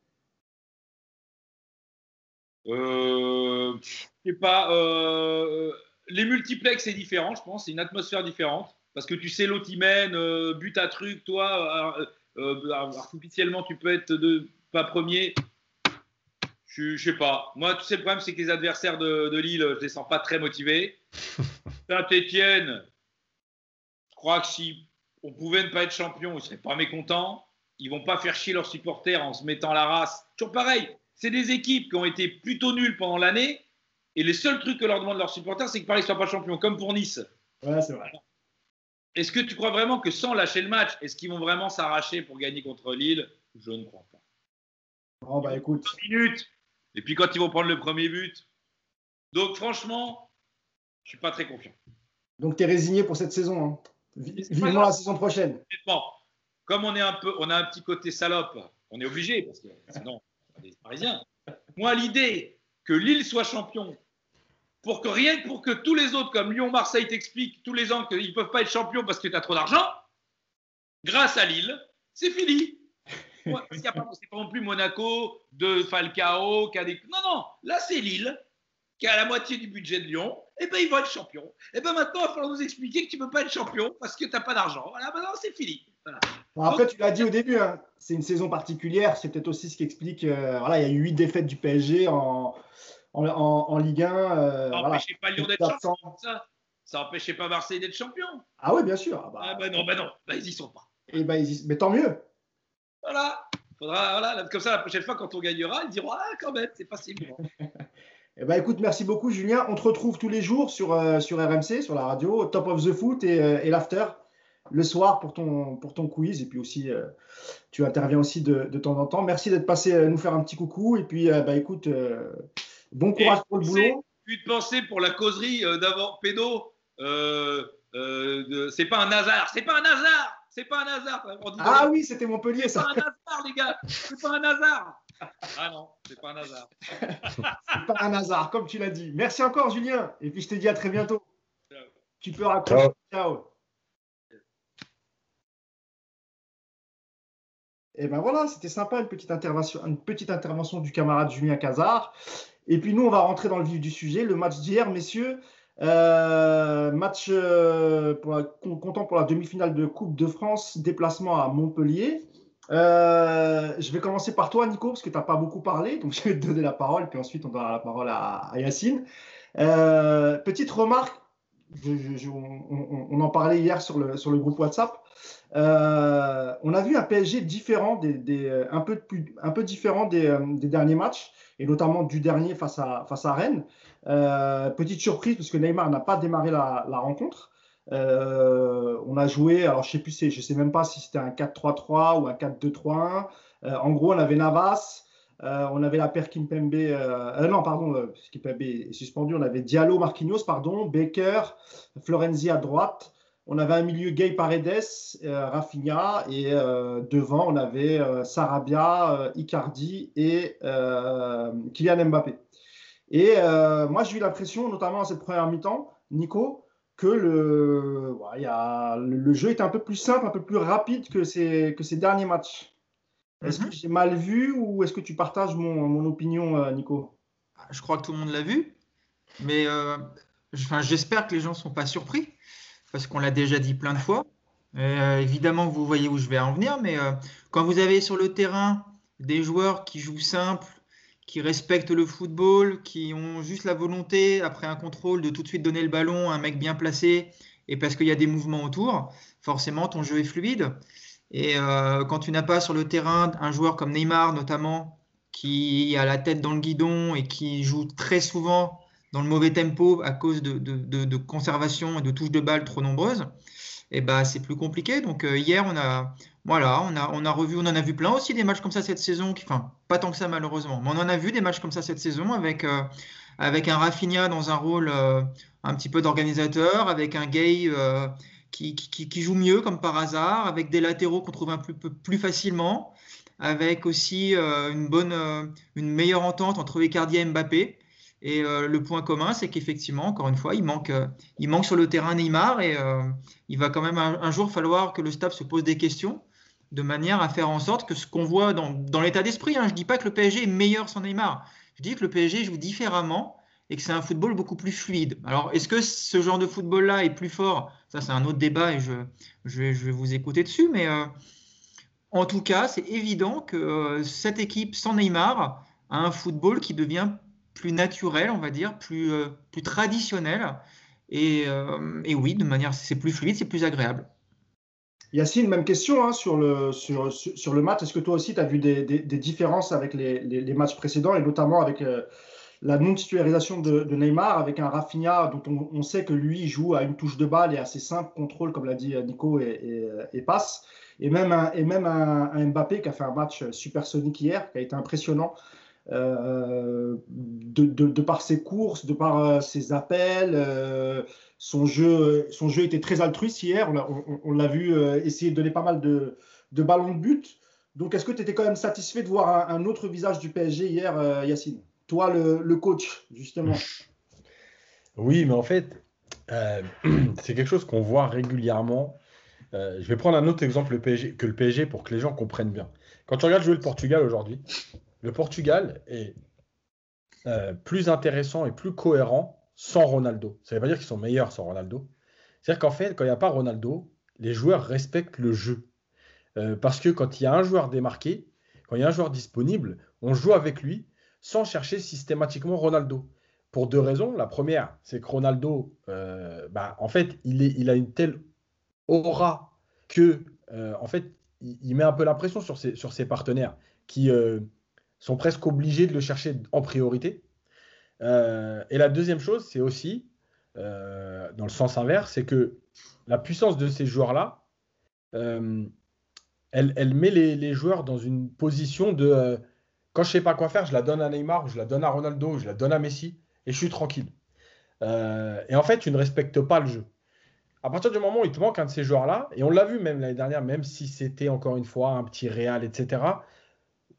Euh, Je sais pas. Euh, les multiplex, c'est différent, je pense. C'est une atmosphère différente. Parce que tu sais, l'autre, il mène, euh, but à truc, toi, euh, artificiellement, tu peux être de, pas premier. Je, je sais pas. Moi, tu sais, le problème, c'est que les adversaires de, Lille, je les sens pas très motivés. Saint-Etienne, je crois que si on pouvait ne pas être champion, ils seraient pas mécontents. Ils vont pas faire chier leurs supporters en se mettant la race. Toujours pareil. C'est des équipes qui ont été plutôt nulles pendant l'année. Et les seuls trucs que leur demandent leurs supporters, c'est que Paris soit pas champion, comme pour Nice. Ouais, c'est vrai. Est-ce que tu crois vraiment que sans lâcher le match, est-ce qu'ils vont vraiment s'arracher pour gagner contre Lille? Je ne crois pas. Bon, bah écoute. minutes. Et puis quand ils vont prendre le premier but. Donc franchement, je suis pas très confiant. Donc tu es résigné pour cette saison. Hein. Vivement la saison prochaine. Comme on est un peu, on a un petit côté salope, on est obligé parce que sinon, on est parisiens. Moi, l'idée que Lille soit champion, pour que rien que pour que tous les autres, comme Lyon-Marseille, t'expliquent tous les ans qu'ils ne peuvent pas être champions parce que tu as trop d'argent, grâce à Lille, c'est fini c'est pas non plus Monaco de Falcao qui a des. Non, non, là c'est Lille. qui a la moitié du budget de Lyon, et eh ben ils vont être champions. Et eh ben maintenant, il va falloir nous expliquer que tu ne peux pas être champion parce que tu n'as pas d'argent. Voilà, maintenant c'est fini. après, tu l'as dit au début, hein, c'est une saison particulière. C'est peut-être aussi ce qui explique. Euh, voilà, il y a eu huit défaites du PSG en, en, en, Ligue 1. Euh, ça n'empêchait pas Lyon d'être champion. Ça, ça n'empêchait pas Marseille d'être champion. Ah oui, bien sûr. Ah bah, ah bah non, bah non, bah, ils y sont pas. Et eh bah, ils Mais tant mieux. Voilà. Faudra, voilà, comme ça, la prochaine fois, quand on gagnera, ils diront Ah, quand même, c'est facile. Eh ben, écoute, merci beaucoup, Julien. On te retrouve tous les jours sur, euh, sur RMC, sur la radio, Top of the Foot et, euh, et l'After, le soir pour ton, pour ton quiz. Et puis aussi, euh, tu interviens aussi de, de, temps en temps. Merci d'être passé nous faire un petit coucou. Et puis, bah, écoute, bon courage pour le boulot. Puis de penser pour la causerie d'avant Pédo, c'est pas un hasard, c'est pas un hasard, c'est pas un hasard. Ah oui, c'était Montpellier, ça. C'est pas un hasard, les gars, c'est pas un hasard. Ah non, c'est pas un hasard. c'est pas un hasard, comme tu l'as dit. Merci encore, Julien. Et puis je te dis à très bientôt. Tu peux raccrocher. Ciao. Et ben voilà, c'était sympa, une petite, intervention, une petite intervention du camarade Julien Cazard. Et puis nous, on va rentrer dans le vif du sujet. Le match d'hier, messieurs. Euh, match euh, pour comptant pour la demi-finale de Coupe de France, déplacement à Montpellier. Euh, je vais commencer par toi, Nico, parce que tu n'as pas beaucoup parlé. Donc, je vais te donner la parole, puis ensuite, on donnera la parole à, Yacine. Petite remarque, on, en parlait hier sur le, sur le groupe WhatsApp. On a vu un PSG différent, des, un, peu un peu différent des, derniers matchs, et notamment du dernier face à, face à Rennes. Petite surprise, parce que Neymar n'a pas démarré la rencontre. Euh, on a joué, alors je sais sais même pas si c'était un 4-3-3 ou un 4-2-3-1. Euh, en gros, on avait Navas, euh, on avait la paire Kimpembe, non, pardon, Kimpembe est suspendu. On avait Diallo, Marquinhos, pardon, Baker, Florenzi à droite. On avait un milieu Gay Paredes, Rafinha, et devant, on avait Sarabia, Icardi et Kylian Mbappé. Et moi, j'ai eu l'impression, notamment dans cette première mi-temps, Nico, que le, y a, le, jeu est un peu plus simple, un peu plus rapide que ces, que ces derniers matchs. Est-ce que mhm. j'ai mal vu ou est-ce que tu partages mon, mon opinion, euh, Nico? Je crois que tout le monde l'a vu, mais euh, j'espère que les gens ne sont pas surpris, parce qu'on l'a déjà dit plein de fois. Euh, évidemment, vous voyez où je vais en venir, mais quand vous avez sur le terrain des joueurs qui jouent simple, qui respectent le football, qui ont juste la volonté, après un contrôle, de tout de suite donner le ballon à un mec bien placé, et parce qu'il y a des mouvements autour, forcément ton jeu est fluide. Et euh, quand tu n'as pas sur le terrain un joueur comme Neymar notamment, qui a la tête dans le guidon et qui joue très souvent dans le mauvais tempo à cause de, de, conservation et de touches de balle trop nombreuses, eh ben, c'est plus compliqué. Donc euh, hier, on a, voilà, on a, on a revu, on en a vu plein aussi des matchs comme ça cette saison, qui, enfin pas tant que ça malheureusement, mais on en a vu des matchs comme ça cette saison avec, euh, avec un Rafinha dans un rôle euh, un petit peu d'organisateur, avec un Gay euh, qui, qui, joue mieux comme par hasard, avec des latéraux qu'on trouve un peu plus, facilement, avec aussi une bonne, une meilleure entente entre Icardi et Mbappé. Et le point commun, c'est qu'effectivement, encore une fois, il manque, il manque sur le terrain Neymar et il va quand même un, un, jour falloir que le staff se pose des questions de manière à faire en sorte que ce qu'on voit dans, l'état d'esprit, hein, je ne dis pas que le PSG est meilleur sans Neymar, je dis que le PSG joue différemment et que c'est un football beaucoup plus fluide. Alors, est-ce que ce genre de football-là est plus fort? Ça, c'est un autre débat et je, je, vais, vous écouter dessus. Mais euh, en tout cas, c'est évident que euh, cette équipe sans Neymar a un football qui devient plus naturel, on va dire, plus, euh, plus traditionnel. Et, et oui, de manière, c'est plus fluide, c'est plus agréable. Yacine, même question hein, sur, le, sur, sur, le match. Est-ce que toi aussi, tu as vu des, différences avec les, matchs précédents et notamment avec euh, la non-titularisation de, Neymar, avec un Rafinha dont on, sait que lui joue à une touche de balle et à ses simples contrôles, comme l'a dit Nico, et, et, passe. Et même, un, Mbappé qui a fait un match supersonique hier, qui a été impressionnant. Euh, de, par ses courses, de par euh, ses appels, son jeu, son jeu était très altruiste hier. On l'a vu euh, essayer de donner pas mal de, ballons de but. Donc, est-ce que tu étais quand même satisfait de voir un, autre visage du PSG hier, euh, Yacine? Toi, le, coach, justement. Oui, mais en fait, euh, c'est quelque chose qu'on voit régulièrement. je vais prendre un autre exemple que le PSG pour que les gens comprennent bien. Quand tu regardes jouer le Portugal aujourd'hui, le Portugal est plus intéressants et plus cohérents sans Ronaldo. Ça ne veut pas dire qu'ils sont meilleurs sans Ronaldo. C'est-à-dire qu'en fait, quand il n'y a pas Ronaldo, les joueurs respectent le jeu. Euh, parce que quand il y a un joueur démarqué, quand il y a un joueur disponible, on joue avec lui sans chercher systématiquement Ronaldo. Pour deux raisons. La première, c'est que Ronaldo, euh, bah, en fait, il, a une telle aura que, euh, en fait, il, met un peu la pression sur ses partenaires qui sont presque obligés de le chercher en priorité. Et la deuxième chose, c'est aussi, dans le sens inverse, c'est que la puissance de ces joueurs-là, elle, met les, joueurs dans une position de euh, quand je sais pas quoi faire, je la donne à Neymar, je la donne à Ronaldo, je la donne à Messi, et je suis tranquille. Euh, et en fait, tu ne respectes pas le jeu. À partir du moment où il te manque un de ces joueurs-là, et on l'a vu même l'année dernière, même si c'était encore une fois un petit Real, etc.,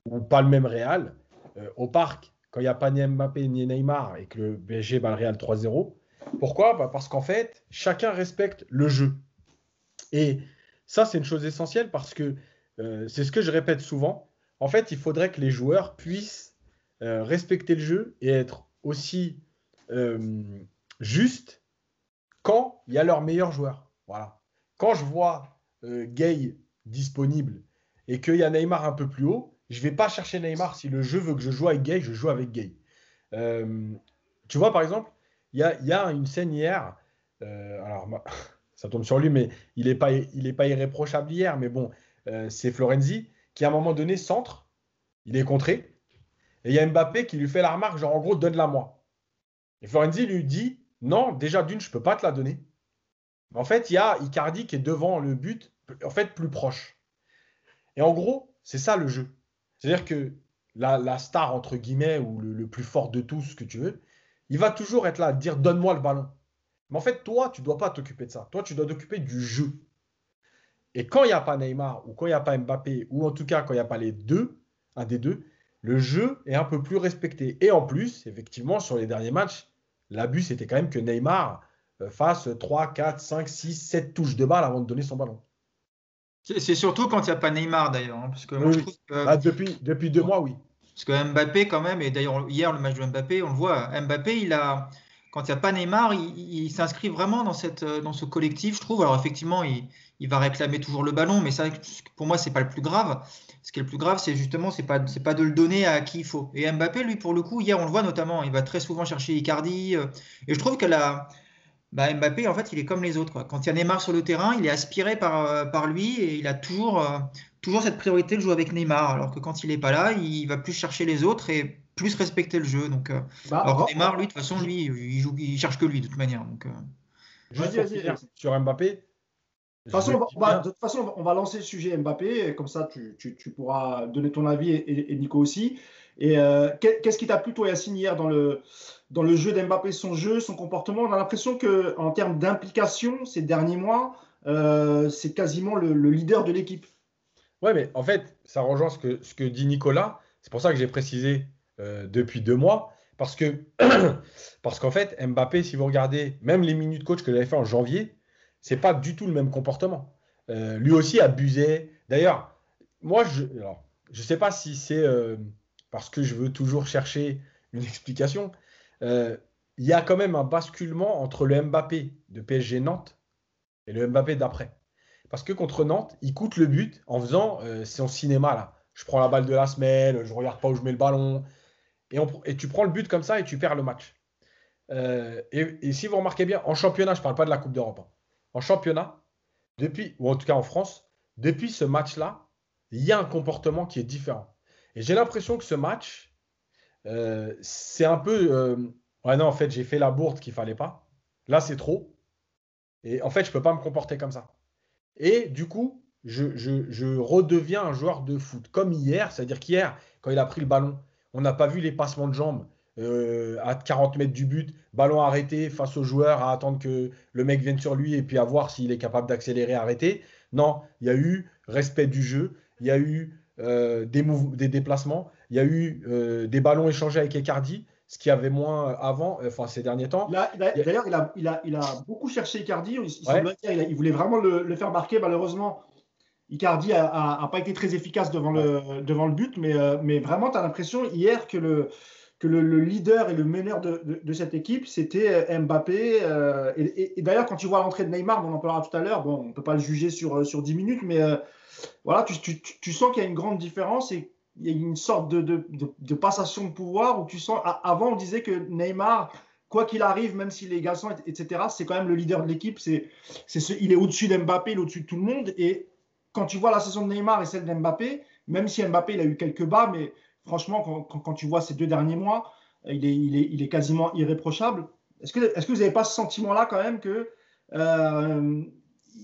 ou pas le même Real, euh, au parc, quand il n'y a pas ni Mbappé ni Neymar et que le PSG bat le Real 3-0, pourquoi? Bah, Parce qu'en fait, chacun respecte le jeu. Et ça, c'est une chose essentielle parce que euh, c'est ce que je répète souvent. En fait, il faudrait que les joueurs puissent euh, respecter le jeu et être aussi euh, justes quand il y a leur meilleur joueur. Voilà. Quand je vois Gay disponible et qu'il y a Neymar un peu plus haut, je vais pas chercher Neymar. Si le jeu veut que je joue avec Gay, je joue avec Gay. tu vois, par exemple, il y a, une scène hier. alors, ça tombe sur lui, mais il n'est pas, pas irréprochable hier. Mais bon, euh, c'est Florenzi qui, à un moment donné, centre, il est contré. Et il y a Mbappé qui lui fait la remarque, genre en gros, donne-la moi. Et Florenzi lui dit, non, déjà d'une, je ne peux pas te la donner. Mais en fait, il y a Icardi qui est devant le but, en fait, plus proche. Et en gros, c'est ça le jeu. C'est-à-dire que la, star, entre guillemets, ou le, plus fort de tous, ce que tu veux, il va toujours être là, dire donne-moi le ballon. Mais en fait, toi, tu ne dois pas t'occuper de ça. Toi, tu dois t'occuper du jeu. Et quand il n'y a pas Neymar, ou quand il n'y a pas Mbappé, ou en tout cas quand il n'y a pas les deux, un des deux, le jeu est un peu plus respecté. Et en plus, effectivement, sur les derniers matchs, l'abus, c'était quand même que Neymar euh, fasse 3, 4, 5, 6, 7 touches de balle avant de donner son ballon. C'est surtout quand il n'y a pas Neymar d'ailleurs. Hein, parce que bah, depuis, depuis deux mois, oui. Parce que Mbappé, quand même, et d'ailleurs, hier, le match de Mbappé, on le voit, Mbappé, il a, quand il n'y a pas Neymar, il, s'inscrit vraiment dans, cette, dans ce collectif, je trouve. Alors effectivement, il, va réclamer toujours le ballon, mais ça, pour moi, c'est pas le plus grave. Ce qui est le plus grave, c'est justement, c'est pas, c'est pas de le donner à qui il faut. Et Mbappé, lui, pour le coup, hier, on le voit notamment, il va très souvent chercher Icardi. Euh, et je trouve que la, bah, Mbappé, en fait, il est comme les autres. Quand il y a Neymar sur le terrain, il est aspiré par, euh, par lui et il a toujours, euh, toujours cette priorité de jouer avec Neymar. Alors que quand il n'est pas là, il va plus chercher les autres et plus respecter le jeu. Donc, euh, bah, alors Neymar, lui, de toute façon, lui, il, joue, il cherche que lui, de toute manière. Donc, euh. sur Mbappé. De toute, façon, on va, de toute façon, on va lancer le sujet Mbappé, comme ça tu, tu, tu pourras donner ton avis et, Nico aussi. Et euh, qu'est-ce qui t'a plu, toi, Yacine, hier dans le, dans le jeu d'Mbappé, son jeu, son comportement? On a l'impression qu'en termes d'implication, ces derniers mois, c'est quasiment le, leader de l'équipe. Ouais, mais en fait, ça rejoint ce que, ce que dit Nicolas. C'est pour ça que j'ai précisé euh, depuis deux mois. Parce que parce qu'en fait, Mbappé, si vous regardez même les minutes coach que j'avais fait en janvier, c'est pas du tout le même comportement. Euh, lui aussi abusait. D'ailleurs, moi, je ne sais pas si c'est euh, parce que je veux toujours chercher une explication. Il y a quand même un basculement entre le Mbappé de PSG Nantes et le Mbappé d'après. Parce que contre Nantes, il coûte le but en faisant son cinéma là. Je prends la balle de la semelle, je regarde pas où je mets le ballon, et, tu prends le but comme ça et tu perds le match. Euh, et, si vous remarquez bien, en championnat, je ne parle pas de la Coupe d'Europe, hein. en championnat, depuis, ou en tout cas en France, depuis ce match-là, il y a un comportement qui est différent. Et j'ai l'impression que ce match, euh, c'est un peu. Euh, ouais, non, en fait, j'ai fait la bourde qu'il fallait pas. Là, c'est trop. Et en fait, je ne peux pas me comporter comme ça. Et du coup, je, redeviens un joueur de foot. Comme hier, c'est-à-dire qu'hier, quand il a pris le ballon, on n'a pas vu les passements de jambes euh, à 40 mètres du but, ballon arrêté face au joueur à attendre que le mec vienne sur lui et puis à voir s'il est capable d'accélérer, arrêter. Non, il y a eu respect du jeu, il y a eu euh, des, des, déplacements, il y a eu euh, des ballons échangés avec Icardi, ce qu'il y avait moins avant, enfin ces derniers temps. D'ailleurs, il a, il, a, beaucoup cherché Icardi, il, voulait vraiment le, faire marquer, malheureusement. Icardi n'a pas été très efficace devant le, devant le but, mais, euh, mais vraiment, tu as l'impression hier que le, le, leader et le meneur de, cette équipe, c'était euh, Mbappé. Euh, et, d'ailleurs, quand tu vois l'entrée de Neymar, on en parlera tout à l'heure, bon, on ne peut pas le juger sur, euh, sur 10 minutes, mais voilà, tu, sens qu'il y a une grande différence et il y a une sorte de, passation de pouvoir où tu sens. Avant, on disait que Neymar, quoi qu'il arrive, même s'il est garçon, etc., c'est quand même le leader de l'équipe. C'est, il est au-dessus d'Mbappé, il est au-dessus de tout le monde. Et quand tu vois la saison de Neymar et celle d'Mbappé, même si Mbappé il a eu quelques bas, mais franchement, quand, tu vois ces deux derniers mois, il est, quasiment irréprochable. Est-ce que, vous n'avez pas ce sentiment-là quand même que euh,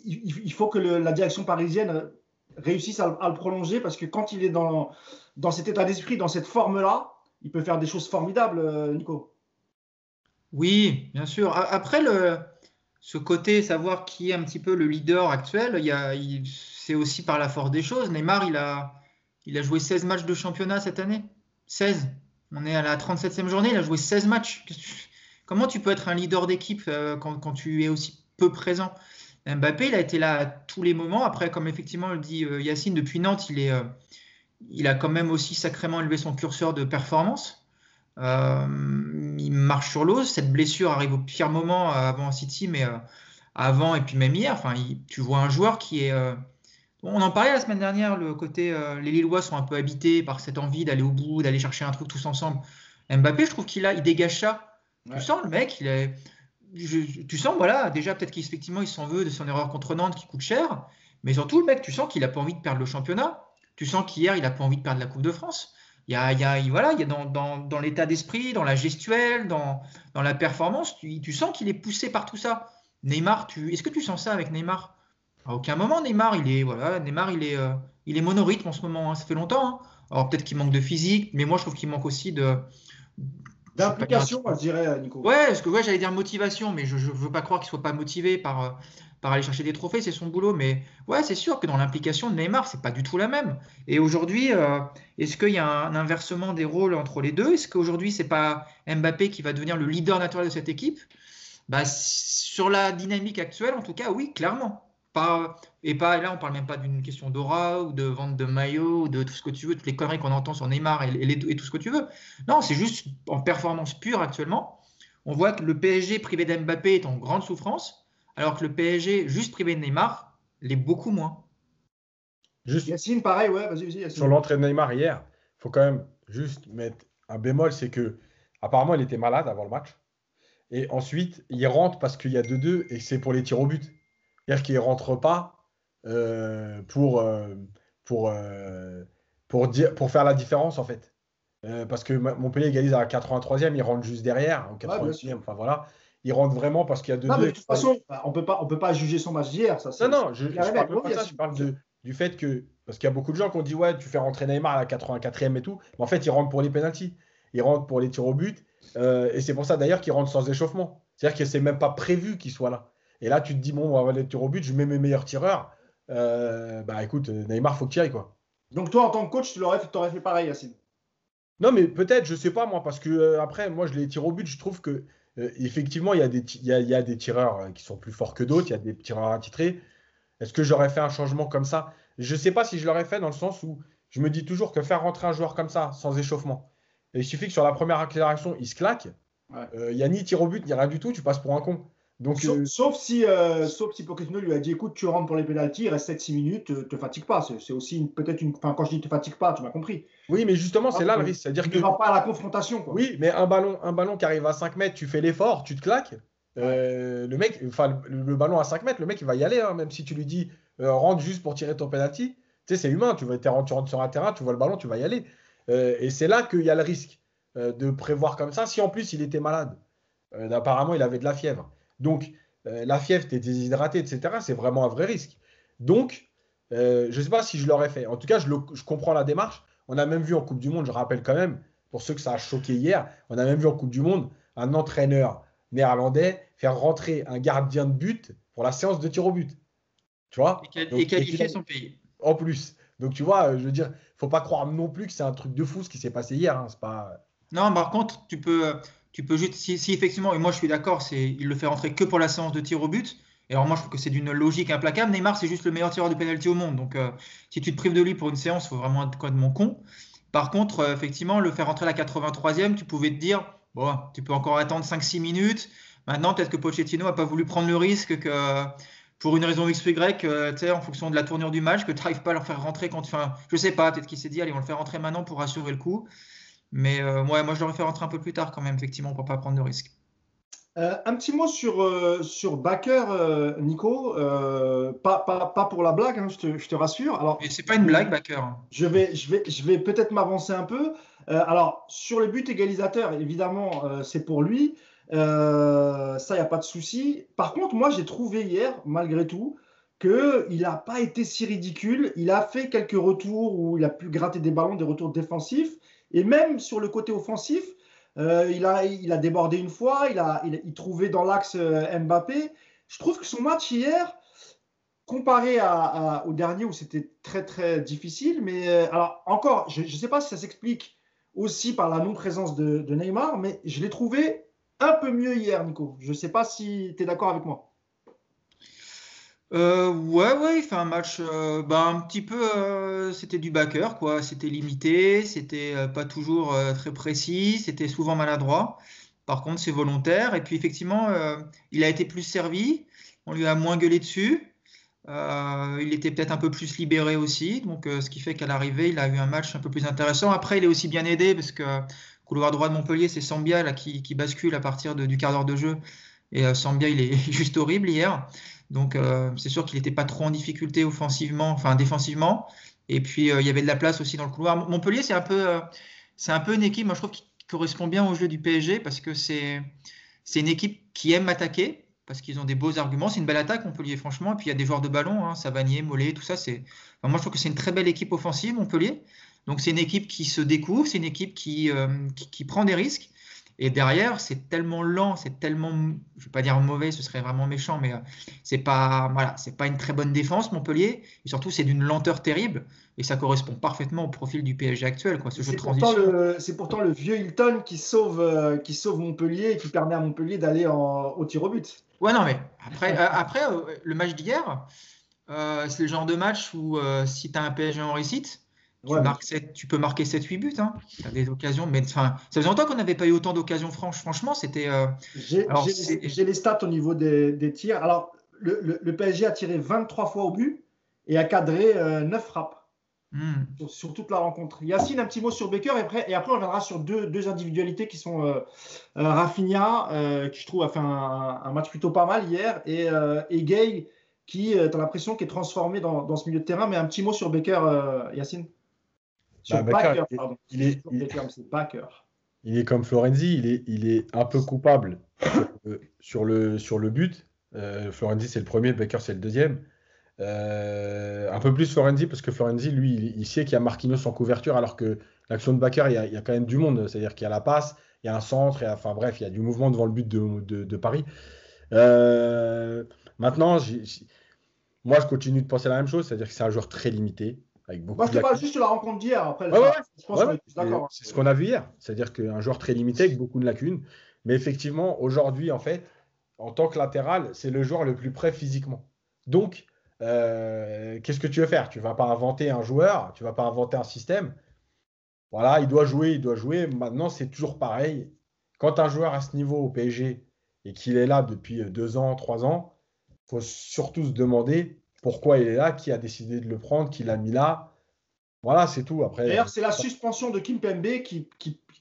il, faut que la direction parisienne réussisse à, le prolonger? Parce que quand il est dans, cet état d'esprit, dans cette forme-là, il peut faire des choses formidables, euh, Nico. Oui, bien sûr. Après, ce côté, savoir qui est un petit peu le leader actuel, c'est aussi par la force des choses. Neymar, il a, il a joué 16 matchs de championnat cette année 16. On est à la 37e journée, il a joué 16 matchs. Comment tu peux être un leader d'équipe euh, quand, tu es aussi peu présent? Mbappé, il a été là à tous les moments. Après, comme effectivement le dit euh, Yacine, depuis Nantes, il, est, euh, il a quand même aussi sacrément élevé son curseur de performance. il marche sur l'eau. Cette blessure arrive au pire moment avant City, mais avant et puis même hier. Enfin, tu vois un joueur qui est on en parlait la semaine dernière, le côté euh, les Lillois sont un peu habités par cette envie d'aller au bout, d'aller chercher un truc tous ensemble. Mbappé, je trouve qu'il a, il dégage ça. Tu sens le mec, il est, tu sens voilà, déjà peut-être qu'effectivement il s'en veut de son erreur contre Nantes qui coûte cher, mais surtout le mec, tu sens qu'il a pas envie de perdre le championnat. Tu sens qu'hier il a pas envie de perdre la Coupe de France. Il y a, il y a voilà, il y a dans, dans, dans l'état d'esprit, dans la gestuelle, dans, dans la performance, tu, tu sens qu'il est poussé par tout ça. Neymar, tu, est-ce que tu sens ça avec Neymar? À aucun moment, Neymar, il est, voilà, Neymar, il est, euh, il est monorythme en ce moment. Hein, ça fait longtemps. Hein. Alors peut-être qu'il manque de physique, mais moi je trouve qu'il manque aussi de d'implication, je dirais, Nico. Ouais, parce que ouais, j'allais dire motivation, mais je ne veux pas croire qu'il soit pas motivé par, euh, par aller chercher des trophées, c'est son boulot. Mais ouais, c'est sûr que dans l'implication de Neymar, c'est pas du tout la même. Et aujourd'hui, euh, est-ce qu'il y a un inversement des rôles entre les deux? Est-ce qu'aujourd'hui, c'est pas Mbappé qui va devenir le leader naturel de cette équipe? Bah, Sur la dynamique actuelle, en tout cas, oui, clairement. Pas, et pas, là, on parle même pas d'une question d'aura ou de vente de maillot ou de tout ce que tu veux, toutes les conneries qu'on entend sur Neymar et, et, tout ce que tu veux. Non, c'est juste en performance pure actuellement. On voit que le PSG privé d'Mbappé est en grande souffrance, alors que le PSG juste privé de Neymar l'est beaucoup moins. Juste Yacine, pareil, ouais, vas-y, Sur l'entrée de Neymar hier, il faut quand même juste mettre un bémol, c'est que apparemment il était malade avant le match. Et ensuite, il rentre parce qu'il y a 2-2 et c'est pour les tirs au but. C'est-à-dire qu'il ne rentre pas euh, pour, euh, pour, euh, pour, dire, pour faire la différence, en fait. parce que Montpellier égalise à la 83e, il rentre juste derrière, au 80e, enfin voilà. Il rentre vraiment parce qu'il y a deux. Non, de toute façon, on ne peut pas juger son match d'hier. Ça, non, non, je, je parle pas ça, je parle de, du fait que. Parce qu'il y a beaucoup de gens qui ont dit, ouais, tu fais rentrer Neymar à la 84e et tout. Mais en fait, il rentre pour les pénalties. Il rentre pour les tirs au but. et c'est pour ça d'ailleurs qu'il rentre sans échauffement. C'est-à-dire que c'est même pas prévu qu'il soit là. Et là, tu te dis, bon, on va aller tirer au but, je mets mes meilleurs tireurs. Euh, bah écoute, Neymar, faut que tu ailles, quoi. Donc toi, en tant que coach, tu l'aurais fait, fait pareil, Yacine? Non, mais peut-être, je sais pas, moi, parce que euh, après, moi, je les tire au but, je trouve que euh, effectivement, il y, a des il, y a, des tireurs qui sont plus forts que d'autres, il y a des tireurs attitrés. Est-ce que j'aurais fait un changement comme ça? Je sais pas si je l'aurais fait dans le sens où je me dis toujours que faire rentrer un joueur comme ça, sans échauffement, il suffit que sur la première accélération, il se claque. Il n'y a ni tir au but, ni rien du tout, tu passes pour un con. Donc, euh, sauf, si, euh, sauf si Pochettino lui a dit écoute, tu rentres pour les pénalties, reste 7-6 minutes, te, te fatigue pas. C'est aussi peut-être une. Enfin, quand je dis te fatigue pas, tu m'as compris. Oui, mais justement, c'est là le risque. C'est-à-dire que. Tu ne vas pas à la confrontation. Oui, mais un ballon, un ballon qui arrive à 5 mètres, tu fais l'effort, tu te claques. Euh, le mec, enfin, le, ballon à 5 mètres, le mec, il va y aller, hein, même si tu lui dis rentre juste pour tirer ton penalty. Tu sais, c'est humain. Tu, vas, tu rentres sur un terrain, tu vois le ballon, tu vas y aller. et c'est là qu'il y a le risque de prévoir comme ça. Si en plus il était malade, apparemment, il avait de la fièvre. Donc, euh, la fièvre, tu es déshydraté, etc. C'est vraiment un vrai risque. Donc, euh, je ne sais pas si je l'aurais fait. En tout cas, je, comprends la démarche. On a même vu en Coupe du Monde, je rappelle quand même, pour ceux que ça a choqué hier, on a même vu en Coupe du Monde un entraîneur néerlandais faire rentrer un gardien de but pour la séance de tir au but. Tu vois? Et, qualifier son pays. En plus. Donc, tu vois, je veux dire, faut pas croire non plus que c'est un truc de fou ce qui s'est passé hier. Hein. C'est pas. Non, par contre, tu peux, tu peux juste, si, effectivement, et moi je suis d'accord, c'est il le fait rentrer que pour la séance de tir au but. Et alors moi je trouve que c'est d'une logique implacable. Neymar c'est juste le meilleur tireur de pénalty au monde. Donc euh, si tu te prives de lui pour une séance, faut vraiment être mon con. Par contre, effectivement, le faire rentrer à la 83e, tu pouvais te dire, bon, tu peux encore attendre 5-6 minutes. Maintenant, peut-être que Pochettino n'a pas voulu prendre le risque que pour une raison X ou Y, euh, en fonction de la tournure du match, que tu n'arrives pas à leur faire rentrer quand. Enfin, je sais pas, peut-être qu'il s'est dit, allez, on le fait rentrer maintenant pour assurer le coup. Mais euh, moi, je l'aurais fait rentrer un peu plus tard quand même, effectivement, pour ne pas prendre de risque. Euh, un petit mot sur, sur Backer, Nico. Pas, pas, pour la blague, hein, je, te, je, te, rassure. Alors, Mais c'est pas une blague, Backer. Je vais, je vais, je vais peut-être m'avancer un peu. alors, sur le but égalisateur, évidemment, c'est pour lui. Euh, ça, il n'y a pas de souci. Par contre, moi, j'ai trouvé hier, malgré tout, qu'il n'a pas été si ridicule. Il a fait quelques retours où il a pu gratter des ballons, des retours défensifs. Et même sur le côté offensif, euh, il, a, il a débordé une fois, il a il, trouvait dans l'axe euh, Mbappé. Je trouve que son match hier, comparé au dernier où c'était très très difficile, mais alors encore, je ne sais pas si ça s'explique aussi par la non-présence de, de, Neymar, mais je l'ai trouvé un peu mieux hier, Nico. Je ne sais pas si tu es d'accord avec moi. Euh, ouais, ouais, il fait un match euh, bah, un petit peu. Euh, c'était du backer, quoi. C'était limité, c'était pas toujours très précis, c'était souvent maladroit. Par contre, c'est volontaire. Et puis, effectivement, il a été plus servi. On lui a moins gueulé dessus. il était peut-être un peu plus libéré aussi. Donc, ce qui fait qu'à l'arrivée, il a eu un match un peu plus intéressant. Après, il est aussi bien aidé parce que couloir droit de Montpellier, c'est Sambia là, qui, bascule à partir du quart d'heure de jeu. Et euh, Sambia, il est juste horrible hier. Donc, euh, c'est sûr qu'il n'était pas trop en difficulté offensivement, enfin défensivement. Et puis, euh, il y avait de la place aussi dans le couloir. Montpellier, c'est un peu, c'est un peu une équipe, moi, je trouve, qui correspond bien au jeu du PSG parce que c'est, c'est une équipe qui aime attaquer parce qu'ils ont des beaux arguments. C'est une belle attaque, Montpellier, franchement. Et puis, il y a des joueurs de ballon, hein, Savanier, Mollet, tout ça. C'est... moi, je trouve que c'est une très belle équipe offensive, Montpellier. Donc c'est une équipe qui se découvre, c'est une équipe qui, euh, qui, prend des risques. Et derrière, c'est tellement lent, c'est tellement, je vais pas dire mauvais, ce serait vraiment méchant, mais euh, c'est pas, voilà, c'est pas une très bonne défense Montpellier. Et surtout, c'est d'une lenteur terrible. Et ça correspond parfaitement au profil du PSG actuel, quoi, ce jeu de transition. C'est pourtant le vieux Hilton qui sauve, euh, qui sauve Montpellier et qui permet à Montpellier d'aller au tir au but. Ouais, non, mais après, après le match d'hier, c'est le genre de match où si tu as un PSG en réussite, tu, peux marquer 7-8 buts. Hein. Tu as des occasions. Mais ça faisait longtemps qu'on n'avait pas eu autant d'occasions franches. Franchement, c'était. Euh, j'ai les stats au niveau des, tirs. Alors, le, PSG a tiré 23 fois au but et a cadré 9 euh, frappes hmm. sur, toute la rencontre. Yacine, un petit mot sur Baker et après, et après on reviendra sur deux, deux individualités qui sont euh, Rafinha, qui je trouve a fait un, match plutôt pas mal hier, et, et Gay, qui, tu as l'impression, qui est transformé dans, dans, ce milieu de terrain. Mais un petit mot sur Baker, Yacine bah, il, est, il, est comme Florenzi, il est, il est un peu coupable sur le, sur le but. Euh, Florenzi, c'est le premier, Baker, c'est le deuxième. Euh, un peu plus Florenzi, parce que Florenzi, lui, il, sait qu'il y a Marquinhos en couverture, alors que l'action de Baker, il y, a, il y, a, quand même du monde. C'est-à-dire qu'il y a la passe, il y a un centre, enfin bref, il y a du mouvement devant le but de, de, de Paris. Euh, maintenant, moi, je continue de penser la même chose, c'est-à-dire que c'est un joueur très limité. Moi, je te parle juste de la rencontre d'hier. Après, c'est ce qu'on a vu hier. C'est-à-dire qu'un joueur très limité avec beaucoup de lacunes. Mais effectivement, aujourd'hui, en fait, en tant que latéral, c'est le joueur le plus prêt physiquement. Donc, euh, qu'est-ce que tu veux faire? Tu ne vas pas inventer un joueur, tu ne vas pas inventer un système. Voilà, il doit jouer, il doit jouer. Maintenant, c'est toujours pareil. Quand un joueur à ce niveau au PSG et qu'il est là depuis deux ans, trois ans, il faut surtout se demander pourquoi il est là, qui a décidé de le prendre, qui l'a mis là. Voilà, c'est tout. Après, D'ailleurs, c'est la suspension de Kim Pembe qui,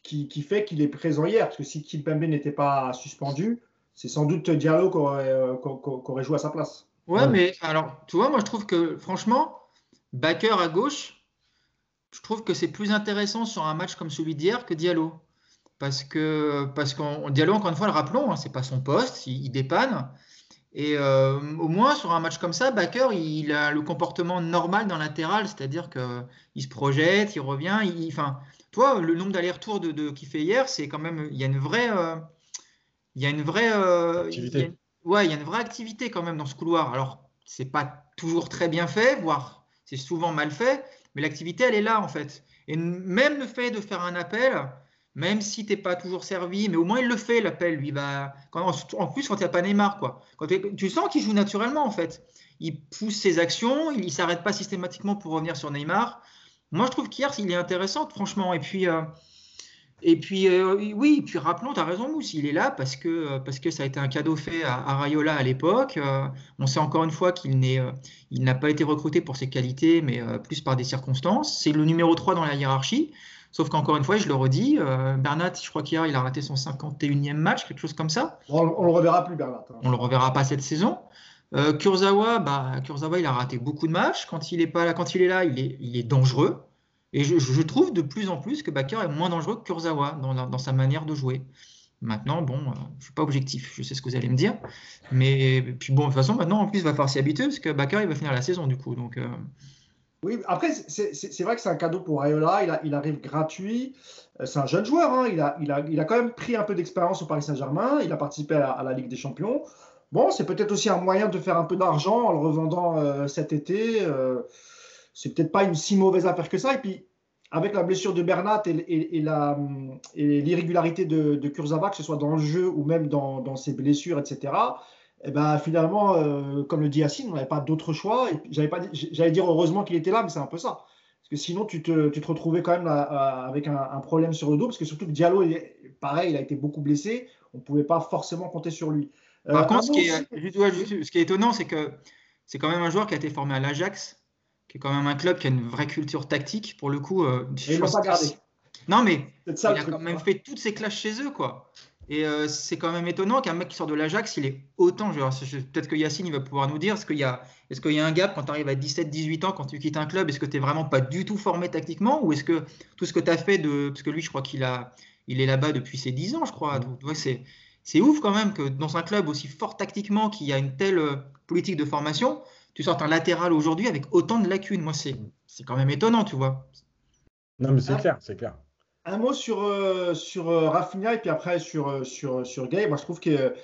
qui, fait qu'il est présent hier. Parce que si Kim Pembe n'était pas suspendu, c'est sans doute Diallo qui aurait, euh, joué à sa place. Ouais, mais alors, tu vois, moi je trouve que franchement, backer à gauche, je trouve que c'est plus intéressant sur un match comme celui d'hier que Diallo. Parce que, parce qu'on Diallo, encore une fois, le rappelons, hein, c'est pas son poste, il, il dépanne. Et euh, au moins, sur un match comme ça, Baker, il a le comportement normal dans latéral, c'est-à-dire qu'il se projette, il revient. Il, enfin, toi, le nombre d'allers-retours de, qu'il fait hier, c'est quand même. Il y a une vraie. Euh, il y a une vraie. Euh, activité. ouais, il y a une vraie activité quand même dans ce couloir. Alors, c'est pas toujours très bien fait, voire c'est souvent mal fait, mais l'activité, elle est là, en fait. Et même le fait de faire un appel, même si tu n'es pas toujours servi, mais au moins il le fait, l'appel, lui. Va... en plus, quand il n'y a pas Neymar, quoi. Quand tu sens qu'il joue naturellement, en fait. Il pousse ses actions, il ne s'arrête pas systématiquement pour revenir sur Neymar. moi, je trouve qu'hier, il est intéressant, franchement. Et puis, euh, et puis euh, oui, puis rappelons, tu as raison, Mousse, il est là parce que, parce que ça a été un cadeau fait à, Rayola à l'époque. on sait encore une fois qu'il il n'a pas été recruté pour ses qualités, mais plus par des circonstances. C'est le numéro 3 dans la hiérarchie. Sauf qu'encore une fois, je le redis, Bernat, je crois qu'hier, il a raté son 51e match, quelque chose comme ça. On, ne le reverra plus, Bernat. Hein. On le reverra pas cette saison. Euh, Kurzawa, bah, Kurzawa, il a raté beaucoup de matchs. Quand il est, pas là, quand il est là, il est, il est dangereux. Et je, trouve de plus en plus que Bakker est moins dangereux que Kurzawa dans, sa manière de jouer. Maintenant, bon, euh, je ne suis pas objectif, je sais ce que vous allez me dire. Mais puis bon, de toute façon, maintenant, en plus, il va falloir s'y habituer parce que Bakker, il va finir la saison du coup. Donc, euh. Oui, après, c'est vrai que c'est un cadeau pour Rayola. Il, arrive gratuit. C'est un jeune joueur. Hein. Il, a, quand même pris un peu d'expérience au Paris Saint-Germain. Il a participé à la Ligue des Champions. Bon, c'est peut-être aussi un moyen de faire un peu d'argent en le revendant euh, cet été. Euh, c'est peut-être pas une si mauvaise affaire que ça. Et puis, avec la blessure de Bernat et, et, l'irrégularité de, de, Kurzawa, que ce soit dans le jeu ou même dans, ses blessures, etc., eh ben, finalement, euh, comme le dit Yacine, on n'avait pas d'autre choix. J'allais dire heureusement qu'il était là, mais c'est un peu ça. Parce que sinon, tu te, tu te retrouvais quand même avec un, un, problème sur le dos, parce que surtout que Diallo, pareil, il a été beaucoup blessé. On ne pouvait pas forcément compter sur lui. Euh, Par contre, ce qui, est, étonnant, c'est que c'est quand même un joueur qui a été formé à l'Ajax, qui est quand même un club qui a une vraie culture tactique. Pour le coup, euh, il pas gardé. Non, mais il a quand même fait toutes ses classes chez eux, quoi. Et euh, c'est quand même étonnant qu'un mec qui sort de l'Ajax, il est autant. Peut-être que Yacine il va pouvoir nous dire est-ce qu'il y, a, est qu'il y a un gap quand tu arrives à 17-18 ans, quand tu quittes un club? Est-ce que tu n'es vraiment pas du tout formé tactiquement? Ou est-ce que tout ce que tu as fait de. Parce que lui, je crois qu'il a, il est là-bas depuis ses 10 ans, je crois. Donc, ouais, c'est, c'est ouf quand même que dans un club aussi fort tactiquement, qui a une telle euh, politique de formation, tu sortes un latéral aujourd'hui avec autant de lacunes. Moi, c'est, c'est quand même étonnant, tu vois. Non, mais c'est clair, c'est clair. Un mot sur, euh, sur euh, Rafinha et puis après sur, sur, sur Gay. Moi, je trouve que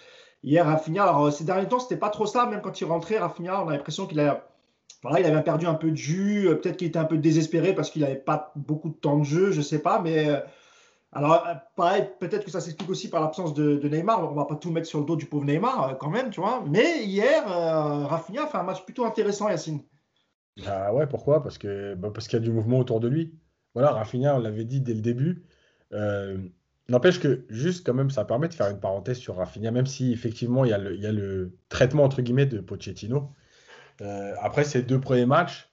hier, Rafinha, ces derniers temps, c'était pas trop ça. Même quand il rentrait, Rafinha, on a l'impression qu'il a. Voilà, il avait perdu un peu de jus. Peut-être qu'il était un peu désespéré parce qu'il n'avait pas beaucoup de temps de jeu, je sais pas. Mais alors, euh, pareil, peut-être que ça s'explique aussi par l'absence de, Neymar. On va pas tout mettre sur le dos du pauvre Neymar, euh, quand même, tu vois. Mais hier, euh, Rafinha a fait un match plutôt intéressant, Yacine. Ah ouais, pourquoi? Parce bah, parce qu'il y a du mouvement autour de lui. Voilà, Rafinha, on l'avait dit dès le début. N'empêche que, juste quand même, ça permet de faire une parenthèse sur Rafinha, même si effectivement, il y a le, traitement, entre guillemets, de Pochettino. après ces deux premiers matchs,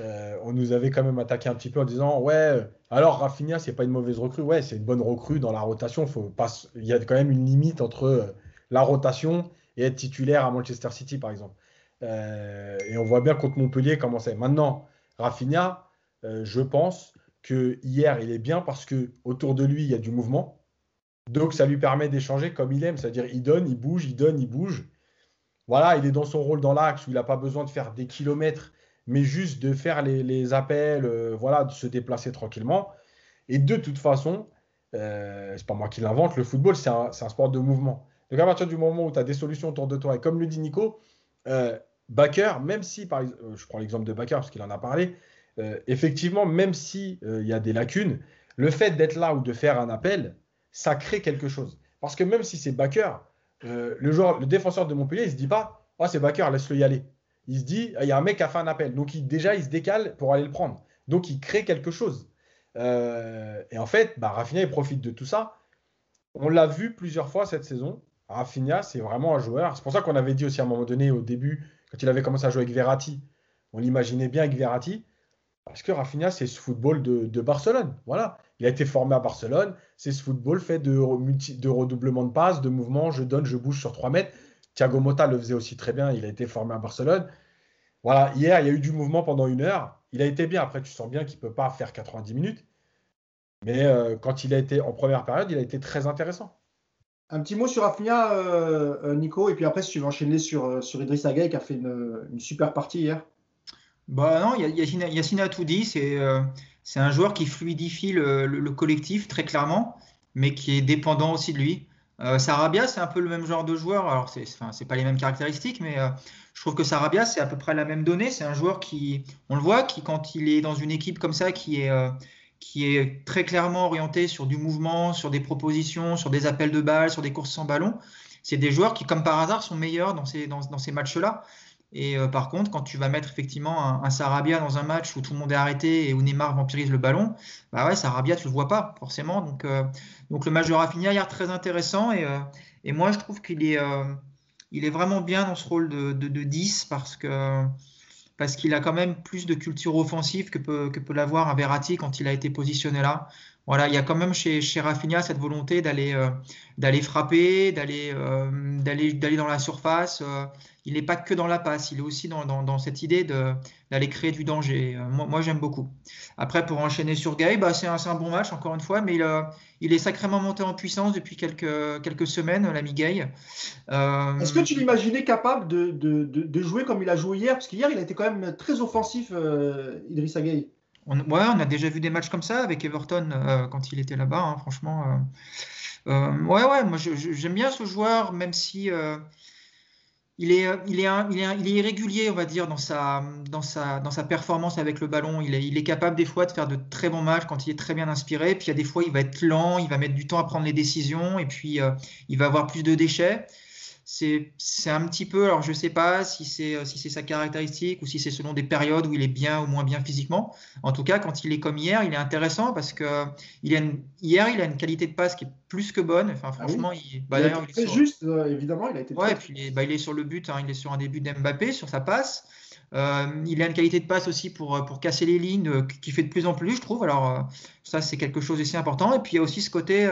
euh, on nous avait quand même attaqué un petit peu en disant ouais alors Rafinha c'est pas une mauvaise recrue ouais c'est une bonne recrue dans la rotation faut pas il y a quand même une limite entre euh, la rotation et être titulaire à Manchester City par exemple euh, et on voit bien contre Montpellier comment c'est maintenant Rafinha je pense que hier il est bien parce que autour de lui il y a du mouvement donc ça lui permet d'échanger comme il aime c'est-à-dire il donne il bouge il donne il bouge voilà il est dans son rôle dans l'axe où il n'a pas besoin de faire des kilomètres mais juste de faire les, appels, euh, voilà, de se déplacer tranquillement. Et de toute façon, euh, c'est pas moi qui l'invente, le football, c'est un, sport de mouvement. Donc à partir du moment où tu as des solutions autour de toi, et comme le dit Nico, euh, Baker, même si, par, euh, je prends l'exemple de Baker parce qu'il en a parlé, effectivement, même s'il il y a des lacunes, le fait d'être là ou de faire un appel, ça crée quelque chose. Parce que même si c'est Baker, le, joueur, le défenseur de Montpellier, il se dit pas, oh, c'est Baker, laisse-le y aller il se dit, il y a un mec qui a fait un appel. Donc déjà, il se décale pour aller le prendre. Donc il crée quelque chose. Euh, et en fait, bah, Rafinha, il profite de tout ça. On l'a vu plusieurs fois cette saison. Rafinha, c'est vraiment un joueur. C'est pour ça qu'on avait dit aussi à un moment donné, au début, quand il avait commencé à jouer avec Verratti, on l'imaginait bien avec Verratti. Parce que Rafinha, c'est ce football de, Barcelone. Voilà. Il a été formé à Barcelone. C'est ce football fait de, redoublement de passes, de mouvements. Je donne, je bouge sur 3 mètres. Thiago Motta le faisait aussi très bien. Il a été formé à Barcelone. Voilà, hier, il y a eu du mouvement pendant une heure. Il a été bien. Après, tu sens bien qu'il ne peut pas faire 90 minutes. Mais euh, quand il a été en première période, il a été très intéressant. Un petit mot sur Afnia, euh, euh, Nico, et puis après, si tu veux enchaîner sur, sur Idriss qui a fait une, super partie hier. Bah non, Yacine a tout dit. C'est c'est un joueur qui fluidifie le, collectif très clairement, mais qui est dépendant aussi de lui. Euh, Sarabia, c'est un peu le même genre de joueur. Alors, c'est enfin, pas les mêmes caractéristiques, mais euh, je trouve que Sarabia, c'est à peu près la même donnée. C'est un joueur qui, on le voit, qui, quand il est dans une équipe comme ça, qui est, euh, qui est très clairement orienté sur du mouvement, sur des propositions, sur des appels de balles, sur des courses sans ballon, c'est des joueurs qui, comme par hasard, sont meilleurs dans ces, dans, ces matchs-là. Et euh, par contre, quand tu vas mettre effectivement un, Sarabia dans un match où tout le monde est arrêté et où Neymar vampirise le ballon, bah ouais, Sarabia, tu le vois pas forcément. Donc, euh, donc le match de Rafinha hier très intéressant et, euh, et moi je trouve qu'il est, vraiment bien dans ce rôle de, de, 10 parce que parce qu'il a quand même plus de culture offensive que peut, que peut l'avoir un Verratti quand il a été positionné là. Voilà, il y a quand même chez, chez Rafinha cette volonté d'aller d'aller frapper, d'aller d'aller d'aller dans la surface il n'est pas que dans la passe, il est aussi dans, cette idée d'aller créer du danger. Euh, moi, j'aime beaucoup. Après, pour enchaîner sur Gay, bah, c'est un, bon match, encore une fois, mais il, est sacrément monté en puissance depuis quelques, quelques semaines, l'ami Gay. Euh, Est-ce que tu l'imaginais capable de, jouer comme il a joué hier? Parce qu'hier, il a été quand même très offensif, euh, Idrissa Gay. On, ouais, on a déjà vu des matchs comme ça avec Everton quand il était là-bas, hein, franchement. ouais, ouais, moi j'aime bien ce joueur, même si il est, irrégulier, on va dire, dans sa, performance avec le ballon. Il est, il est, capable des fois de faire de très bons matchs quand il est très bien inspiré. Puis il y a des fois, il va être lent, il va mettre du temps à prendre les décisions et puis euh, il va avoir plus de déchets c'est un petit peu, alors je ne sais pas si c'est si sa caractéristique ou si c'est selon des périodes où il est bien ou moins bien physiquement. En tout cas, quand il est comme hier, il est intéressant parce que il a hier, il a une qualité de passe qui est plus que bonne. Enfin, ah franchement, il, bah, est juste, euh, évidemment, il a été. Ouais, puis bah, il est sur le but, hein, il est sur un début d'Mbappé, sur sa passe. Euh, il a une qualité de passe aussi pour, pour casser les lignes euh, qui fait de plus en plus, je trouve. Alors, ça, c'est quelque chose d'assez important. Et puis, il y a aussi ce côté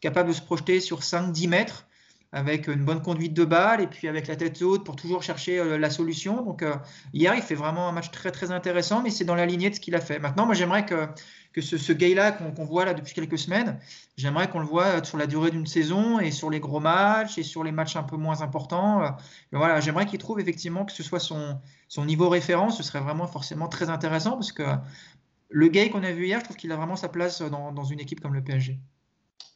capable de se projeter sur 5-10 mètres avec une bonne conduite de balle et puis avec la tête haute pour toujours chercher euh, la solution. Donc euh, hier, il fait vraiment un match très très intéressant, mais c'est dans la lignée de ce qu'il a fait. Maintenant, moi j'aimerais que, que ce, ce gars-là qu'on voit là depuis quelques semaines, j'aimerais qu'on le voit sur la durée d'une saison et sur les gros matchs et sur les matchs un peu moins importants. Euh, voilà, j'aimerais qu'il trouve effectivement que ce soit son, son niveau référence, ce serait vraiment forcément très intéressant parce que le gay qu'on a vu hier, je trouve qu'il a vraiment sa place dans, dans une équipe comme le PSG.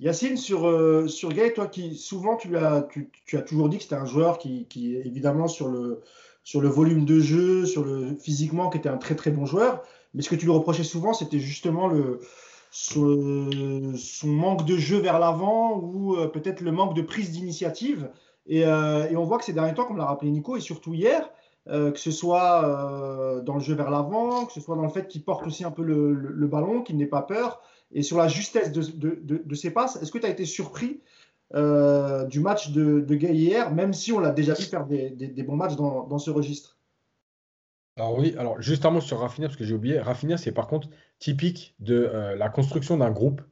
Yacine, sur, euh, sur Gay, toi qui souvent tu as, tu, as toujours dit que c'était un joueur qui, qui, évidemment sur le, sur le volume de jeu, sur le physiquement, qui était un très très bon joueur. Mais ce que tu lui reprochais souvent, c'était justement le, son, manque de jeu vers l'avant ou euh, peut-être le manque de prise d'initiative. Et, euh, et, on voit que ces derniers temps, comme l'a rappelé Nico, et surtout hier, que ce soit dans le jeu vers l'avant, que ce soit dans le fait qu'il porte aussi un peu le, ballon, qu'il n'ait pas peur, et sur la justesse de, de, ses passes. Est-ce que tu as été surpris euh, du match de, Gay hier, même si on l'a déjà vu faire des, bons matchs dans, ce registre? Alors oui, alors juste un mot sur Rafinha, parce que j'ai oublié. Rafinha, c'est par contre typique de euh, la construction d'un groupe.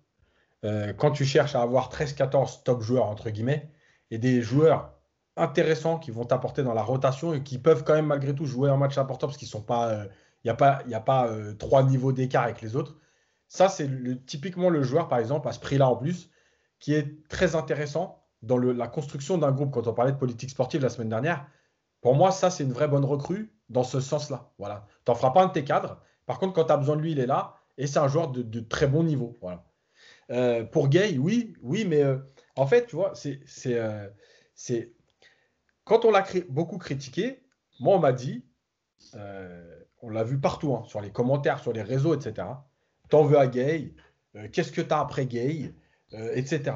Euh, quand tu cherches à avoir 13-14 top joueurs, entre guillemets, et des joueurs intéressants qui vont t'apporter dans la rotation et qui peuvent quand même malgré tout jouer un match important parce qu'ils sont pas, il n'y a pas, y a pas trois niveaux d'écart avec les autres. Ça, c'est typiquement le joueur, par exemple, à ce prix-là en plus, qui est très intéressant dans la construction d'un groupe. Quand on parlait de politique sportive la semaine dernière, pour moi, ça, c'est une vraie bonne recrue dans ce sens-là. Voilà. Tu n'en feras pas un de tes cadres. Par contre, quand tu as besoin de lui, il est là. Et c'est un joueur de, très bon niveau. Voilà. Euh, pour Gay, oui, oui, mais euh, en fait, tu vois, euh, c'est, quand on l'a beaucoup critiqué, moi, on m'a dit, on l'a vu partout, hein, sur les commentaires, sur les réseaux, etc t'en veux à Gay, euh, qu'est-ce que tu as après Gay, euh, etc.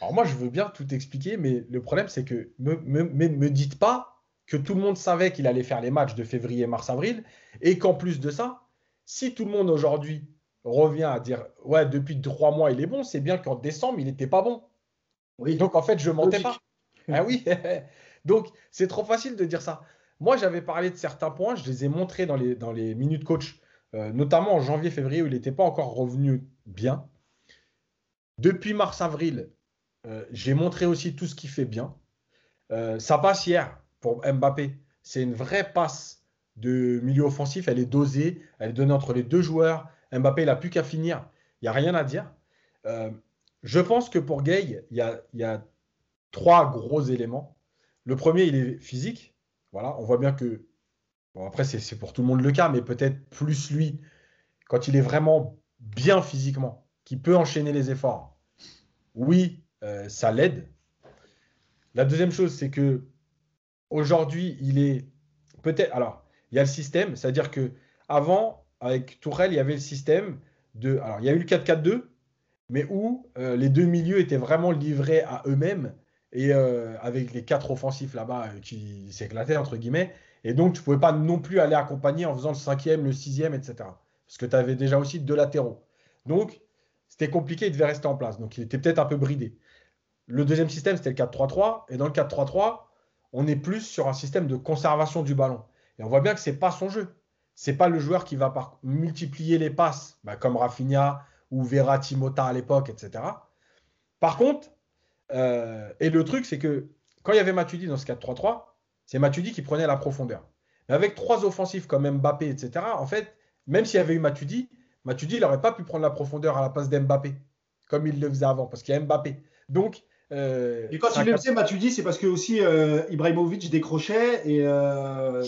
Alors moi, je veux bien tout expliquer, mais le problème, c'est que me, me, me, dites pas que tout le monde savait qu'il allait faire les matchs de février, mars, avril, et qu'en plus de ça, si tout le monde aujourd'hui revient à dire ouais, depuis trois mois, il est bon, c'est bien qu'en décembre, il n'était pas bon. Oui. Donc en fait, je mentais pas. Ah oui. Donc c'est trop facile de dire ça. Moi, j'avais parlé de certains points, je les ai montrés dans les, dans les minutes coach euh, notamment en janvier-février où il n'était pas encore revenu bien. Depuis mars-avril, euh, j'ai montré aussi tout ce qui fait bien. Euh, ça passe hier pour Mbappé. C'est une vraie passe de milieu offensif. Elle est dosée, elle est donnée entre les deux joueurs. Mbappé, il n'a plus qu'à finir. Il n'y a rien à dire. je pense que pour Gay, il y, y a trois gros éléments. Le premier, il est physique. Voilà, on voit bien que Bon, après, c'est pour tout le monde le cas, mais peut-être plus lui, quand il est vraiment bien physiquement, qui peut enchaîner les efforts. Oui, euh, ça l'aide. La deuxième chose, c'est que aujourd'hui, il est peut-être. Alors, il y a le système, c'est-à-dire que avant, avec Tourelle, il y avait le système de. Alors, il y a eu le 4-4-2, mais où euh, les deux milieux étaient vraiment livrés à eux-mêmes et euh, avec les quatre offensifs là-bas qui s'éclataient, entre guillemets, Et donc, tu ne pouvais pas non plus aller accompagner en faisant le cinquième, le sixième, etc. Parce que tu avais déjà aussi deux latéraux. Donc, c'était compliqué, il devait rester en place. Donc, il était peut-être un peu bridé. Le deuxième système, c'était le 4-3-3. Et dans le 4-3-3, on est plus sur un système de conservation du ballon. Et on voit bien que ce n'est pas son jeu. Ce n'est pas le joueur qui va multiplier les passes, bah, comme Rafinha ou Verratti Mota à l'époque, etc. Par contre, euh, et le truc, c'est que quand il y avait Matuidi dans ce 4-3-3, c'est Matuidi qui prenait la profondeur. Mais avec trois offensifs comme Mbappé, etc., en fait, même s'il y avait eu Matuidi, Matuidi, il n'aurait pas pu prendre la profondeur à la place d'Mbappé, comme il le faisait avant, parce qu'il y a Mbappé. Donc, euh, et quand il le faisait, Matuidi, c'est parce que aussi euh, Ibrahimovic décrochait et euh,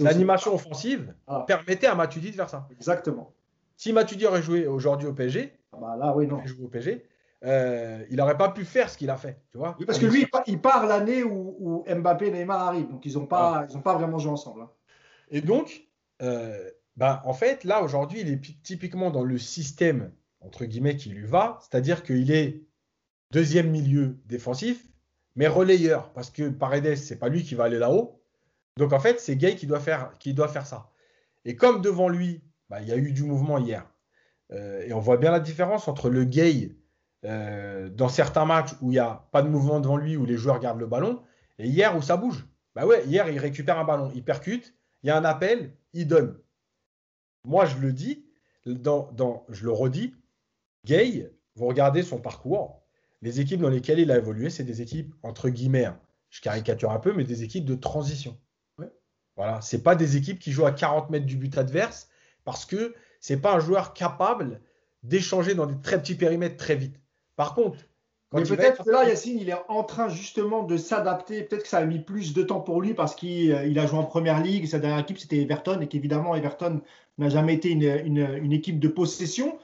l'animation offensive ah. permettait à Matuidi de faire ça. Exactement. Si Matuidi aurait joué aujourd'hui au PSG, ah bah là, oui, non. au PSG, euh, il n'aurait pas pu faire ce qu'il a fait, tu vois. Oui, parce que lui, il part l'année où, Mbappé et Neymar arrivent, donc ils n'ont pas, pas vraiment joué ensemble. Hein. Et donc, ben, en fait, là aujourd'hui, il est typiquement dans le système entre guillemets qui lui va, c'est-à-dire qu'il est deuxième milieu défensif, mais relayeur, parce que Paredes, c'est pas lui qui va aller là-haut. Donc en fait, c'est Gay qui doit, faire, qui doit faire ça. Et comme devant lui, bah, il y a eu du mouvement hier, euh, et on voit bien la différence entre le Gay euh, dans certains matchs où il n'y a pas de mouvement devant lui, où les joueurs gardent le ballon, et hier où ça bouge. Bah ouais, hier, il récupère un ballon, il percute, il y a un appel, il donne. Moi, je le dis, dans, dans, je le redis, Gay, vous regardez son parcours, les équipes dans lesquelles il a évolué, c'est des équipes, entre guillemets, hein, je caricature un peu, mais des équipes de transition. Voilà, c'est pas des équipes qui jouent à 40 mètres du but adverse parce que c'est pas un joueur capable d'échanger dans des très petits périmètres très vite. Par contre, mais peut-être que là, Yacine, il est en train justement de s'adapter. Peut-être que ça a mis plus de temps pour lui parce qu'il a joué en première ligue. Sa dernière équipe, c'était Everton. Et qu'évidemment, Everton n'a jamais été une, équipe de possession.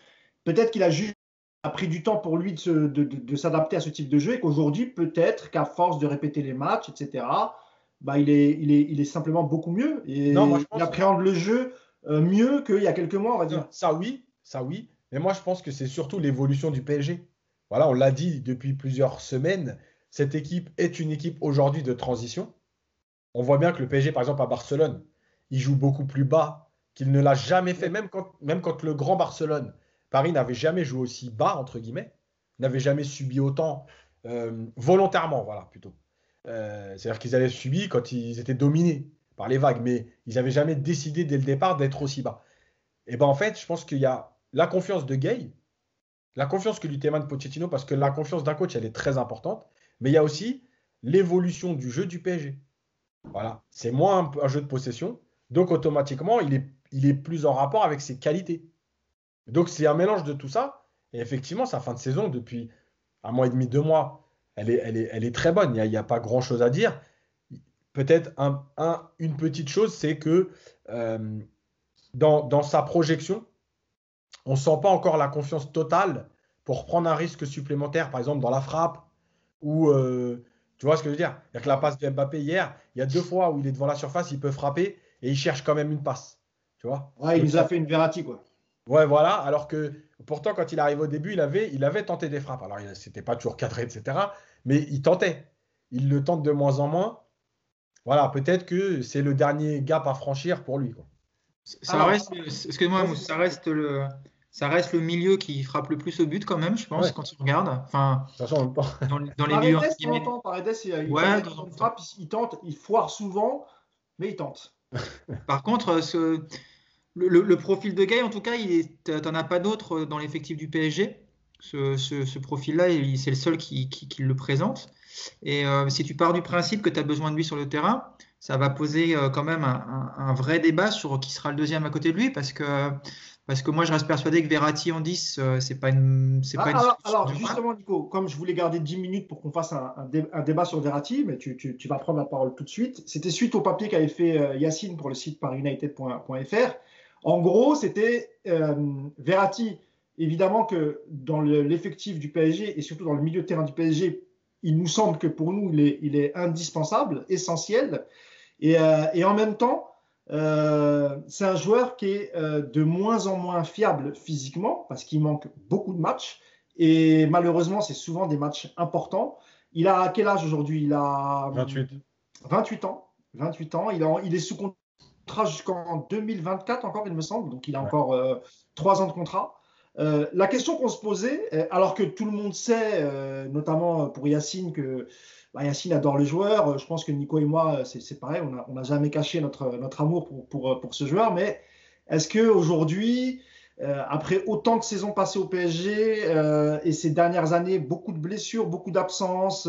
Peut-être qu'il a juste a pris du temps pour lui de, s'adapter à ce type de jeu et qu'aujourd'hui, peut-être qu'à force de répéter les matchs, etc., bah, il, est, il, est, il est simplement beaucoup mieux. Et il appréhende le jeu euh, mieux qu'il y a quelques mois, on va dire. Ça, oui, ça, oui. Mais moi, je pense que c'est surtout l'évolution du PSG. Voilà, on l'a dit depuis plusieurs semaines. Cette équipe est une équipe aujourd'hui de transition. On voit bien que le PSG, par exemple, à Barcelone, il joue beaucoup plus bas qu'il ne l'a jamais fait, même quand, même quand le grand Barcelone Paris n'avait jamais joué aussi bas, entre guillemets, n'avait jamais subi autant euh, volontairement, voilà, plutôt. Euh, c'est-à-dire qu'ils avaient subi quand ils étaient dominés par les vagues, mais ils n'avaient jamais décidé dès le départ d'être aussi bas. Et ben en fait, je pense qu'il y a la confiance de Gay, la confiance que lui témoigne Pochettino, parce que la confiance d'un coach, elle est très importante, mais il y a aussi l'évolution du jeu du PSG. Voilà, c'est moins un, jeu de possession, donc automatiquement, il est, plus en rapport avec ses qualités. Donc c'est un mélange de tout ça. Et effectivement, sa fin de saison, depuis un mois et demi, deux mois, elle est, très bonne. Il n'y a, pas grand-chose à dire. Peut-être un, une petite chose, c'est que euh, dans, sa projection, on ne sent pas encore la confiance totale pour prendre un risque supplémentaire, par exemple dans la frappe, ou euh, tu vois ce que je veux dire? Que la passe de Mbappé hier, il y a deux fois où il est devant la surface, il peut frapper et il cherche quand même une passe. Tu vois? Ouais, il nous a fait une Verratti, quoi. Ouais, voilà. Alors que pourtant, quand il arrive au début, il avait, il avait tenté des frappes. Alors, c'était pas toujours cadré, etc. Mais il tentait. Il le tente de moins en moins. Voilà, peut-être que c'est le dernier gap à franchir pour lui. Quoi. Ça reste, excuse-moi, ça reste le, ça reste le milieu qui frappe le plus au but quand même, je pense, quand tu regardes. Enfin, dans, dans, les milieux. il, frappe, il tente, il foire souvent, mais il tente. Par contre, ce, le, profil de Gay, en tout cas, tu n'en as pas d'autre dans l'effectif du PSG. Ce, profil-là, c'est le seul qui, le présente. Et euh, si tu pars du principe que tu as besoin de lui sur le terrain, ça va poser euh, quand même un, vrai débat sur qui sera le deuxième à côté de lui, parce que, parce que moi, je reste persuadé que Verratti en 10, euh, c'est pas une. C'est pas ah, alors, justement, Nico, comme je voulais garder 10 minutes pour qu'on fasse un, débat sur Verratti, mais tu, tu, vas prendre la parole tout de suite. C'était suite au papier qu'avait fait Yacine pour le site parunited.fr en gros, c'était euh, Verratti. Évidemment que dans l'effectif du PSG et surtout dans le milieu de terrain du PSG, il nous semble que pour nous, il est, indispensable, essentiel. Et, euh, en même temps, euh, c'est un joueur qui est de moins en moins fiable physiquement parce qu'il manque beaucoup de matchs. Et malheureusement, c'est souvent des matchs importants. Il a quel âge aujourd'hui? Il a 28. 28 ans. 28 ans. Il, il est sous contrat jusqu'en 2024 encore, il me semble. Donc il a encore euh, trois ans de contrat. Euh, la question qu'on se posait, euh, alors que tout le monde sait, notamment pour Yacine, que bah, Yacine adore les joueurs, je pense que Nico et moi, c'est pareil, on n'a jamais caché notre, notre amour pour, pour, pour, ce joueur, mais est-ce qu'aujourd'hui, après autant de saisons passées au PSG et ces dernières années, beaucoup de blessures, beaucoup d'absences,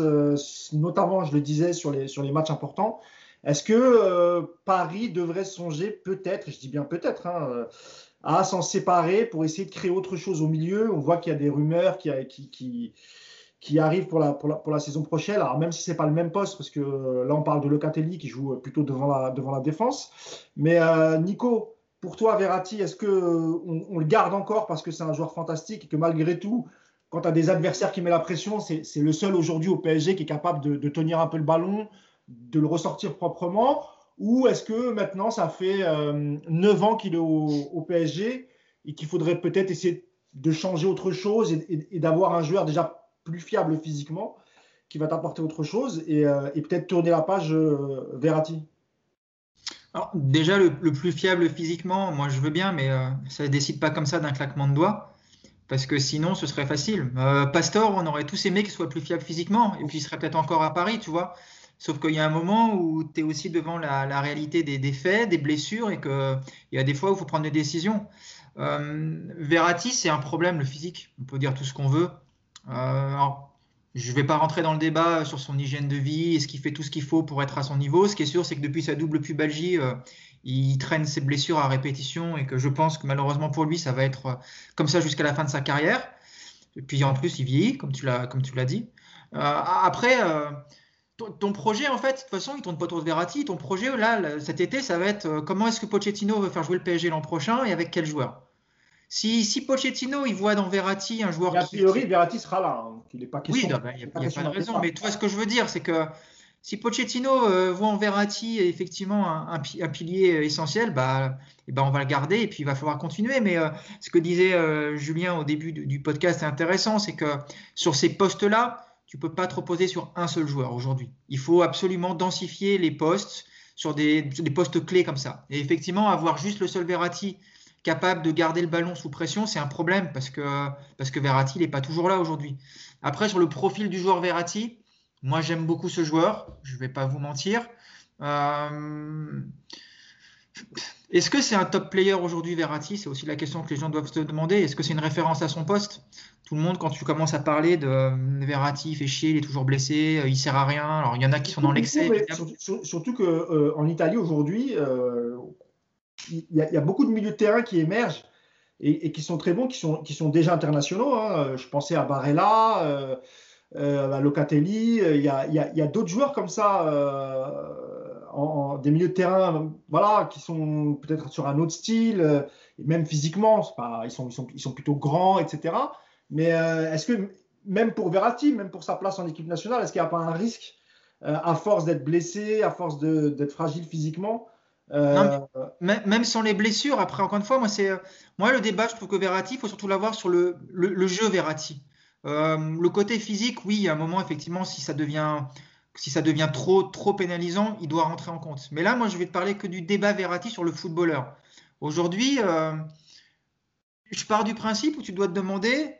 notamment, je le disais, sur les, sur les matchs importants, est-ce que euh, Paris devrait songer peut-être, je dis bien peut-être, hein, euh, à s'en séparer pour essayer de créer autre chose au milieu? On voit qu'il y a des rumeurs qui, qui, qui, arrivent pour la, pour, la, pour la, saison prochaine. Alors même si c'est pas le même poste, parce que euh, là on parle de Locatelli qui joue plutôt devant la, devant la défense. Mais Nico, pour toi, Verratti, est-ce que on, le garde encore parce que c'est un joueur fantastique et que malgré tout, quand tu as des adversaires qui mettent la pression, c'est le seul aujourd'hui au PSG qui est capable de, de tenir un peu le ballon, de le ressortir proprement? Ou est-ce que maintenant, ça fait euh, 9 ans qu'il est au, PSG et qu'il faudrait peut-être essayer de changer autre chose et, d'avoir un joueur déjà plus fiable physiquement qui va t'apporter autre chose et, euh, peut-être tourner la page euh, Verratti alors, déjà, le, plus fiable physiquement, moi je veux bien, mais euh, ça ne décide pas comme ça d'un claquement de doigts. Parce que sinon, ce serait facile. Pastor, on aurait tous aimé qu'il soit plus fiable physiquement, et puis il serait peut-être encore à Paris, tu vois. Sauf qu'il y a un moment où tu es aussi devant la, réalité des, faits, des blessures, et qu'il y a des fois où il faut prendre des décisions. Euh, Verratti, c'est un problème, le physique. On peut dire tout ce qu'on veut. Euh, je ne vais pas rentrer dans le débat sur son hygiène de vie, est-ce qu'il fait tout ce qu'il faut pour être à son niveau. Ce qui est sûr, c'est que depuis sa double pubalgie, euh, il traîne ses blessures à répétition et que je pense que malheureusement pour lui, ça va être comme ça jusqu'à la fin de sa carrière. Et puis en plus, il vieillit, comme tu l'as dit. après, ton, projet, en fait, de toute façon, il tourne pas autour de Verratti. Ton projet, là, cet été, ça va être euh, comment est-ce que Pochettino veut faire jouer le PSG l'an prochain et avec quel joueur? Si, si, Pochettino, il voit dans Verratti un joueur. a priori, Verratti sera là. Hein, il est pas oui, il n'y a, pas, de raison. Mais toi, ce que je veux dire, c'est que si Pochettino euh, voit en Verratti effectivement un, pilier essentiel, bah, et eh ben on va le garder et puis il va falloir continuer. Mais euh, ce que disait Julien au début du, du podcast est intéressant, c'est que sur ces postes-là, tu peux pas te reposer sur un seul joueur aujourd'hui. Il faut absolument densifier les postes sur des, postes clés comme ça. Et effectivement, avoir juste le seul Verratti capable de garder le ballon sous pression, c'est un problème parce que, parce que Verratti n'est pas toujours là aujourd'hui. Après, sur le profil du joueur Verratti, moi j'aime beaucoup ce joueur, je ne vais pas vous mentir. Euh, est-ce que c'est un top player aujourd'hui, Verratti? C'est aussi la question que les gens doivent se demander. Est-ce que c'est une référence à son poste? Tout le monde, quand tu commences à parler de euh, Verratti, il fait chier, il est toujours blessé, euh, il sert à rien. Alors il y en a qui sont dans l'excès. Surtout, qu'en euh, en Italie aujourd'hui, il y, a beaucoup de milieux de terrain qui émergent et, qui sont très bons, qui sont, déjà internationaux. Hein. Je pensais à Barella, à Locatelli. Il y a, d'autres joueurs comme ça des milieux de terrain voilà, qui sont peut-être sur un autre style, euh, même physiquement, ils, sont, ils, sont, plutôt grands, etc. Mais euh, est-ce que même pour Verratti, même pour sa place en équipe nationale, est-ce qu'il n'y a pas un risque, euh, à force d'être blessé, à force d'être fragile physiquement même sans les blessures, après, encore une fois, moi, c'est, moi le débat, je trouve que Verratti, il faut surtout l'avoir sur le, le, le, jeu Verratti. le côté physique, oui, à un moment, effectivement, si ça devient si ça devient trop, trop pénalisant, il doit rentrer en compte. Mais là, moi, je vais te parler que du débat Verratti sur le footballeur. Aujourd'hui, euh, je pars du principe où tu dois te demander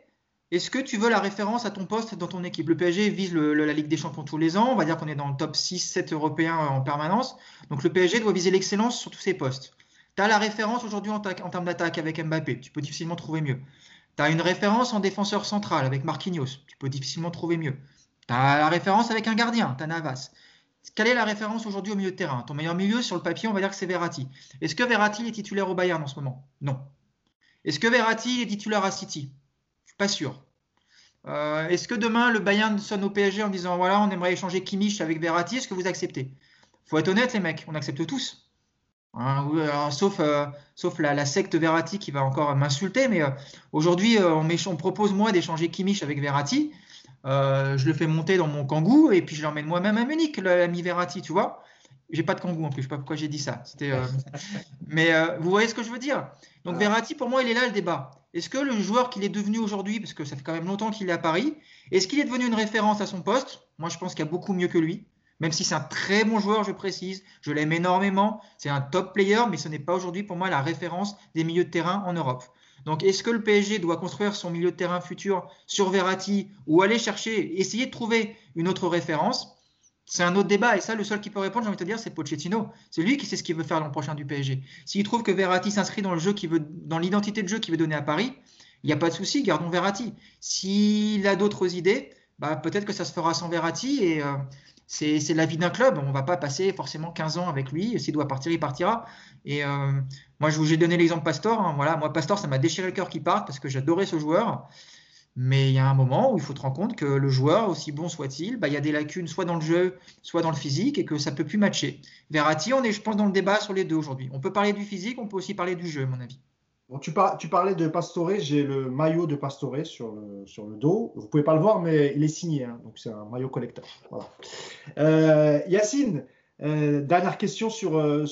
est-ce que tu veux la référence à ton poste dans ton équipe? Le PSG vise la Ligue des Champions tous les ans. On va dire qu'on est dans le top 6-7 européens en permanence. Donc le PSG doit viser l'excellence sur tous ses postes. Tu as la référence aujourd'hui en, en, termes d'attaque avec Mbappé. Tu peux difficilement trouver mieux. Tu as une référence en défenseur central avec Marquinhos. Tu peux difficilement trouver mieux. Tu as la référence avec un gardien, tu as Navas. Quelle est la référence aujourd'hui au milieu de terrain? Ton meilleur milieu, sur le papier, on va dire que c'est Verratti. Est-ce que Verratti est titulaire au Bayern en ce moment? Non. Est-ce que Verratti est titulaire à City? Pas sûr. Euh, est-ce que demain le Bayern sonne au PSG en disant voilà, on aimerait échanger Kimmich avec Verratti Est-ce que vous acceptez? Faut être honnête, les mecs, on accepte tous. Hein, sauf euh, sauf la, secte Verratti qui va encore m'insulter, mais euh, aujourd'hui, on, propose moi d'échanger Kimmich avec Verratti. Euh, je le fais monter dans mon kangou et puis je l'emmène moi-même à Munich, l'ami Verratti, tu vois. J'ai pas de kangou en plus, je sais pas pourquoi j'ai dit ça. Euh, mais euh, vous voyez ce que je veux dire? Donc Verratti, pour moi, il est là le débat. Est-ce que le joueur qu'il est devenu aujourd'hui, parce que ça fait quand même longtemps qu'il est à Paris, est-ce qu'il est devenu une référence à son poste? Moi, je pense qu'il y a beaucoup mieux que lui. Même si c'est un très bon joueur, je précise, je l'aime énormément, c'est un top player, mais ce n'est pas aujourd'hui pour moi la référence des milieux de terrain en Europe. Donc, est-ce que le PSG doit construire son milieu de terrain futur sur Verratti ou aller chercher, essayer de trouver une autre référence? C'est un autre débat. Et ça, le seul qui peut répondre, j'ai envie de te dire, c'est Pochettino. C'est lui qui sait ce qu'il veut faire l'an prochain du PSG. S'il trouve que Verratti s'inscrit dans le jeu veut, dans l'identité de jeu qu'il veut donner à Paris, il n'y a pas de souci, gardons Verratti. S'il a d'autres idées, bah, peut-être que ça se fera sans Verratti. Et euh, c'est, la vie d'un club. On ne va pas passer forcément 15 ans avec lui. S'il doit partir, il partira. Et euh, moi, je vous ai donné l'exemple Pastor. Hein. Voilà, moi, Pastor, ça m'a déchiré le cœur qu'il parte parce que j'adorais ce joueur. Mais il y a un moment où il faut te rendre compte que le joueur, aussi bon soit-il, bah, il y a des lacunes soit dans le jeu, soit dans le physique, et que ça peut plus matcher. Verratti, on est, je pense, dans le débat sur les deux aujourd'hui. On peut parler du physique, on peut aussi parler du jeu, à mon avis. Tu, parlais de Pastore, j'ai le maillot de Pastore sur le, dos. Vous pouvez pas le voir, mais il est signé, hein, donc c'est un maillot collecteur. Voilà. Euh, Yacine, euh, dernière question sur, euh,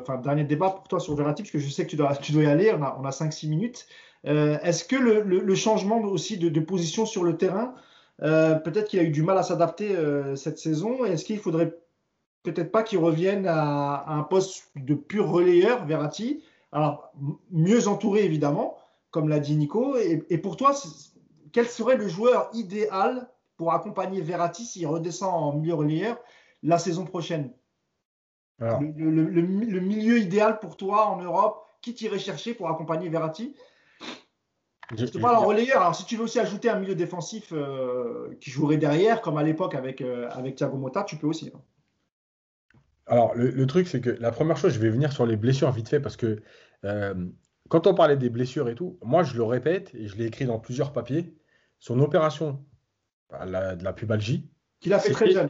enfin dernier débat pour toi sur Verratti, parce que je sais que tu dois, tu dois y aller, on a, on a 5-6 minutes. Euh, est-ce que le, changement aussi de, position sur le terrain, euh, peut-être qu'il a eu du mal à s'adapter euh, cette saison Est-ce qu'il faudrait peut-être pas qu'il revienne à, un poste de pur relayeur, Verratti? Alors, mieux entouré évidemment, comme l'a dit Nico. Et, pour toi, quel serait le joueur idéal pour accompagner Verratti s'il redescend en milieu relayeur la saison prochaine? Le, milieu idéal pour toi en Europe, qui t'irait chercher pour accompagner Verratti? Je te parle en relayeur. Alors, si tu veux aussi ajouter un milieu défensif euh, qui jouerait derrière, comme à l'époque avec, euh, avec Thiago Motta, tu peux aussi. Hein. Alors, le, truc, c'est que la première chose, je vais venir sur les blessures vite fait parce que euh, quand on parlait des blessures et tout, moi, je le répète et je l'ai écrit dans plusieurs papiers. Son opération de la pubalgie. Qu'il a fait très jeune.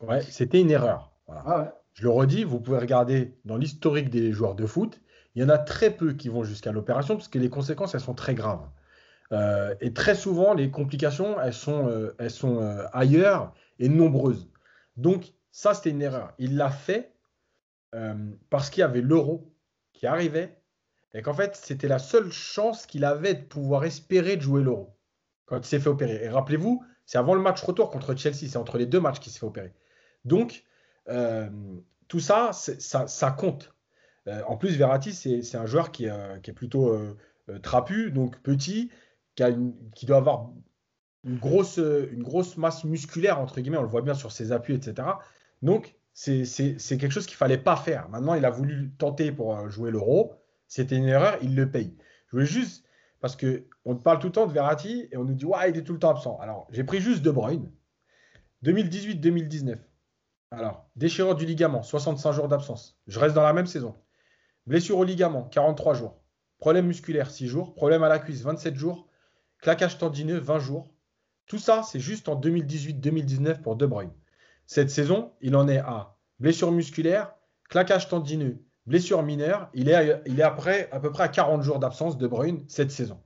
Ouais, c'était une erreur. Ah je le redis, vous pouvez regarder dans l'historique des joueurs de foot. Il y en a très peu qui vont jusqu'à l'opération parce que les conséquences, elles sont très graves. Euh, et très souvent, les complications, elles sont, euh, elles sont euh, ailleurs et nombreuses. Donc, ça, c'était une erreur. Il l'a fait parce qu'il y avait l'euro qui arrivait et qu'en fait, c'était la seule chance qu'il avait de pouvoir espérer de jouer l'euro quand il s'est fait opérer. Et rappelez-vous, c'est avant le match retour contre Chelsea, c'est entre les deux matchs qu'il s'est fait opérer. Donc, tout ça, ça, compte. en plus, Verratti, c'est un joueur qui est plutôt trapu, donc petit, qui, doit avoir une grosse, une grosse masse musculaire, entre guillemets, on le voit bien sur ses appuis, etc. Donc, c'est quelque chose qu'il ne fallait pas faire. Maintenant, il a voulu tenter pour euh, jouer l'euro. C'était une erreur, il le paye. Je voulais juste, parce qu'on parle tout le temps de Verratti et on nous dit, ouais, il est tout le temps absent. Alors, j'ai pris juste De Bruyne. 2018-2019. Alors, déchirure du ligament, 65 jours d'absence. Je reste dans la même saison. Blessure au ligament, 43 jours. Problème musculaire, 6 jours. Problème à la cuisse, 27 jours. Claquage tendineux, 20 jours. Tout ça, c'est juste en 2018-2019 pour De Bruyne. Cette saison, il en est à blessure musculaire, claquage tendineux, blessure mineure. Il est, à, il est après, à peu près à 40 jours d'absence de Bruyne cette saison.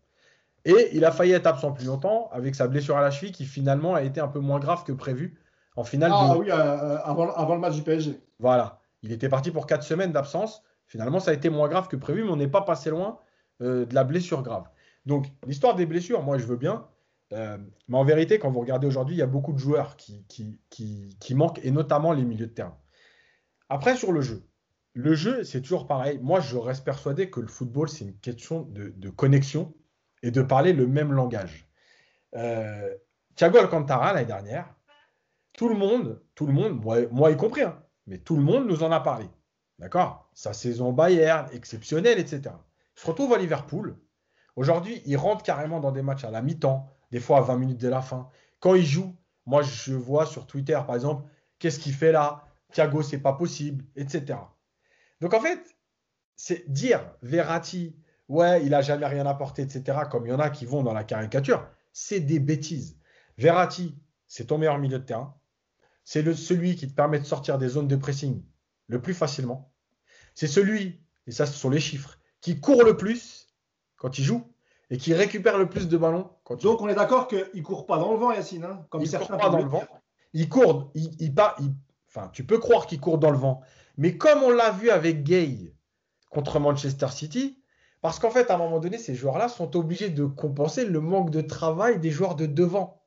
Et il a failli être absent plus longtemps avec sa blessure à la cheville qui finalement a été un peu moins grave que prévu en finale. Ah oui, euh, euh, avant, le match du PSG. Voilà. Il était parti pour 4 semaines d'absence. Finalement, ça a été moins grave que prévu, mais on n'est pas passé loin euh, de la blessure grave. Donc, l'histoire des blessures, moi, je veux bien. Euh, mais en vérité, quand vous regardez aujourd'hui, il y a beaucoup de joueurs qui, qui, manquent, et notamment les milieux de terrain. Après, sur le jeu. Le jeu, c'est toujours pareil. Moi, je reste persuadé que le football, c'est une question de, connexion et de parler le même langage. Euh, Thiago Alcantara, l'année dernière, tout le monde, tout le monde, moi, y compris, hein, mais tout le monde nous en a parlé. D'accord? Sa saison Bayern, exceptionnelle, etc. Il se retrouve à Liverpool, Aujourd'hui, il rentre carrément dans des matchs à la mi-temps, des fois à 20 minutes de la fin. Quand il joue, moi je vois sur Twitter par exemple, qu'est-ce qu'il fait là? Thiago, c'est pas possible, etc. Donc en fait, c'est dire Verratti, ouais, il a jamais rien apporté, etc. Comme il y en a qui vont dans la caricature, c'est des bêtises. Verratti, c'est ton meilleur milieu de terrain. C'est celui qui te permet de sortir des zones de pressing le plus facilement. C'est celui, et ça ce sont les chiffres, qui court le plus quand il joue et qui récupère le plus de ballons. Quand Donc on est d'accord qu'il ne court pas dans le vent, Yacine. Hein, comme il ne court pas dans le vent. Il court, il, il, enfin, tu peux croire qu'il court dans le vent. Mais comme on l'a vu avec Gay contre Manchester City, parce qu'en fait, à un moment donné, ces joueurs-là sont obligés de compenser le manque de travail des joueurs de devant.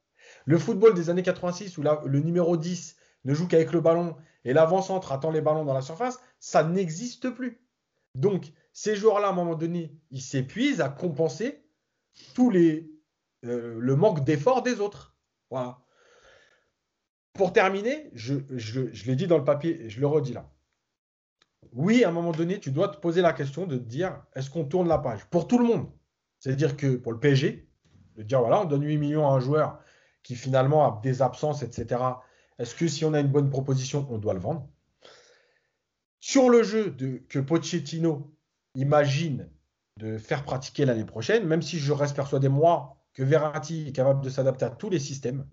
Le football des années 86, où le numéro 10 ne joue qu'avec le ballon et l'avant-centre attend les ballons dans la surface, ça n'existe plus. Donc, ces joueurs-là, à un moment donné, ils s'épuisent à compenser tous les, euh, le manque d'effort des autres. Voilà. Pour terminer, je, je l'ai dit dans le papier et je le redis là. Oui, à un moment donné, tu dois te poser la question de te dire est-ce qu'on tourne la page Pour tout le monde? C'est-à-dire que pour le PSG, de dire voilà, on donne 8 millions à un joueur qui finalement a des absences, etc. Est-ce que si on a une bonne proposition, on doit le vendre? Sur le jeu de, que Pochettino imagine de faire pratiquer l'année prochaine, même si je reste persuadé, moi, que Verratti est capable de s'adapter à tous les systèmes,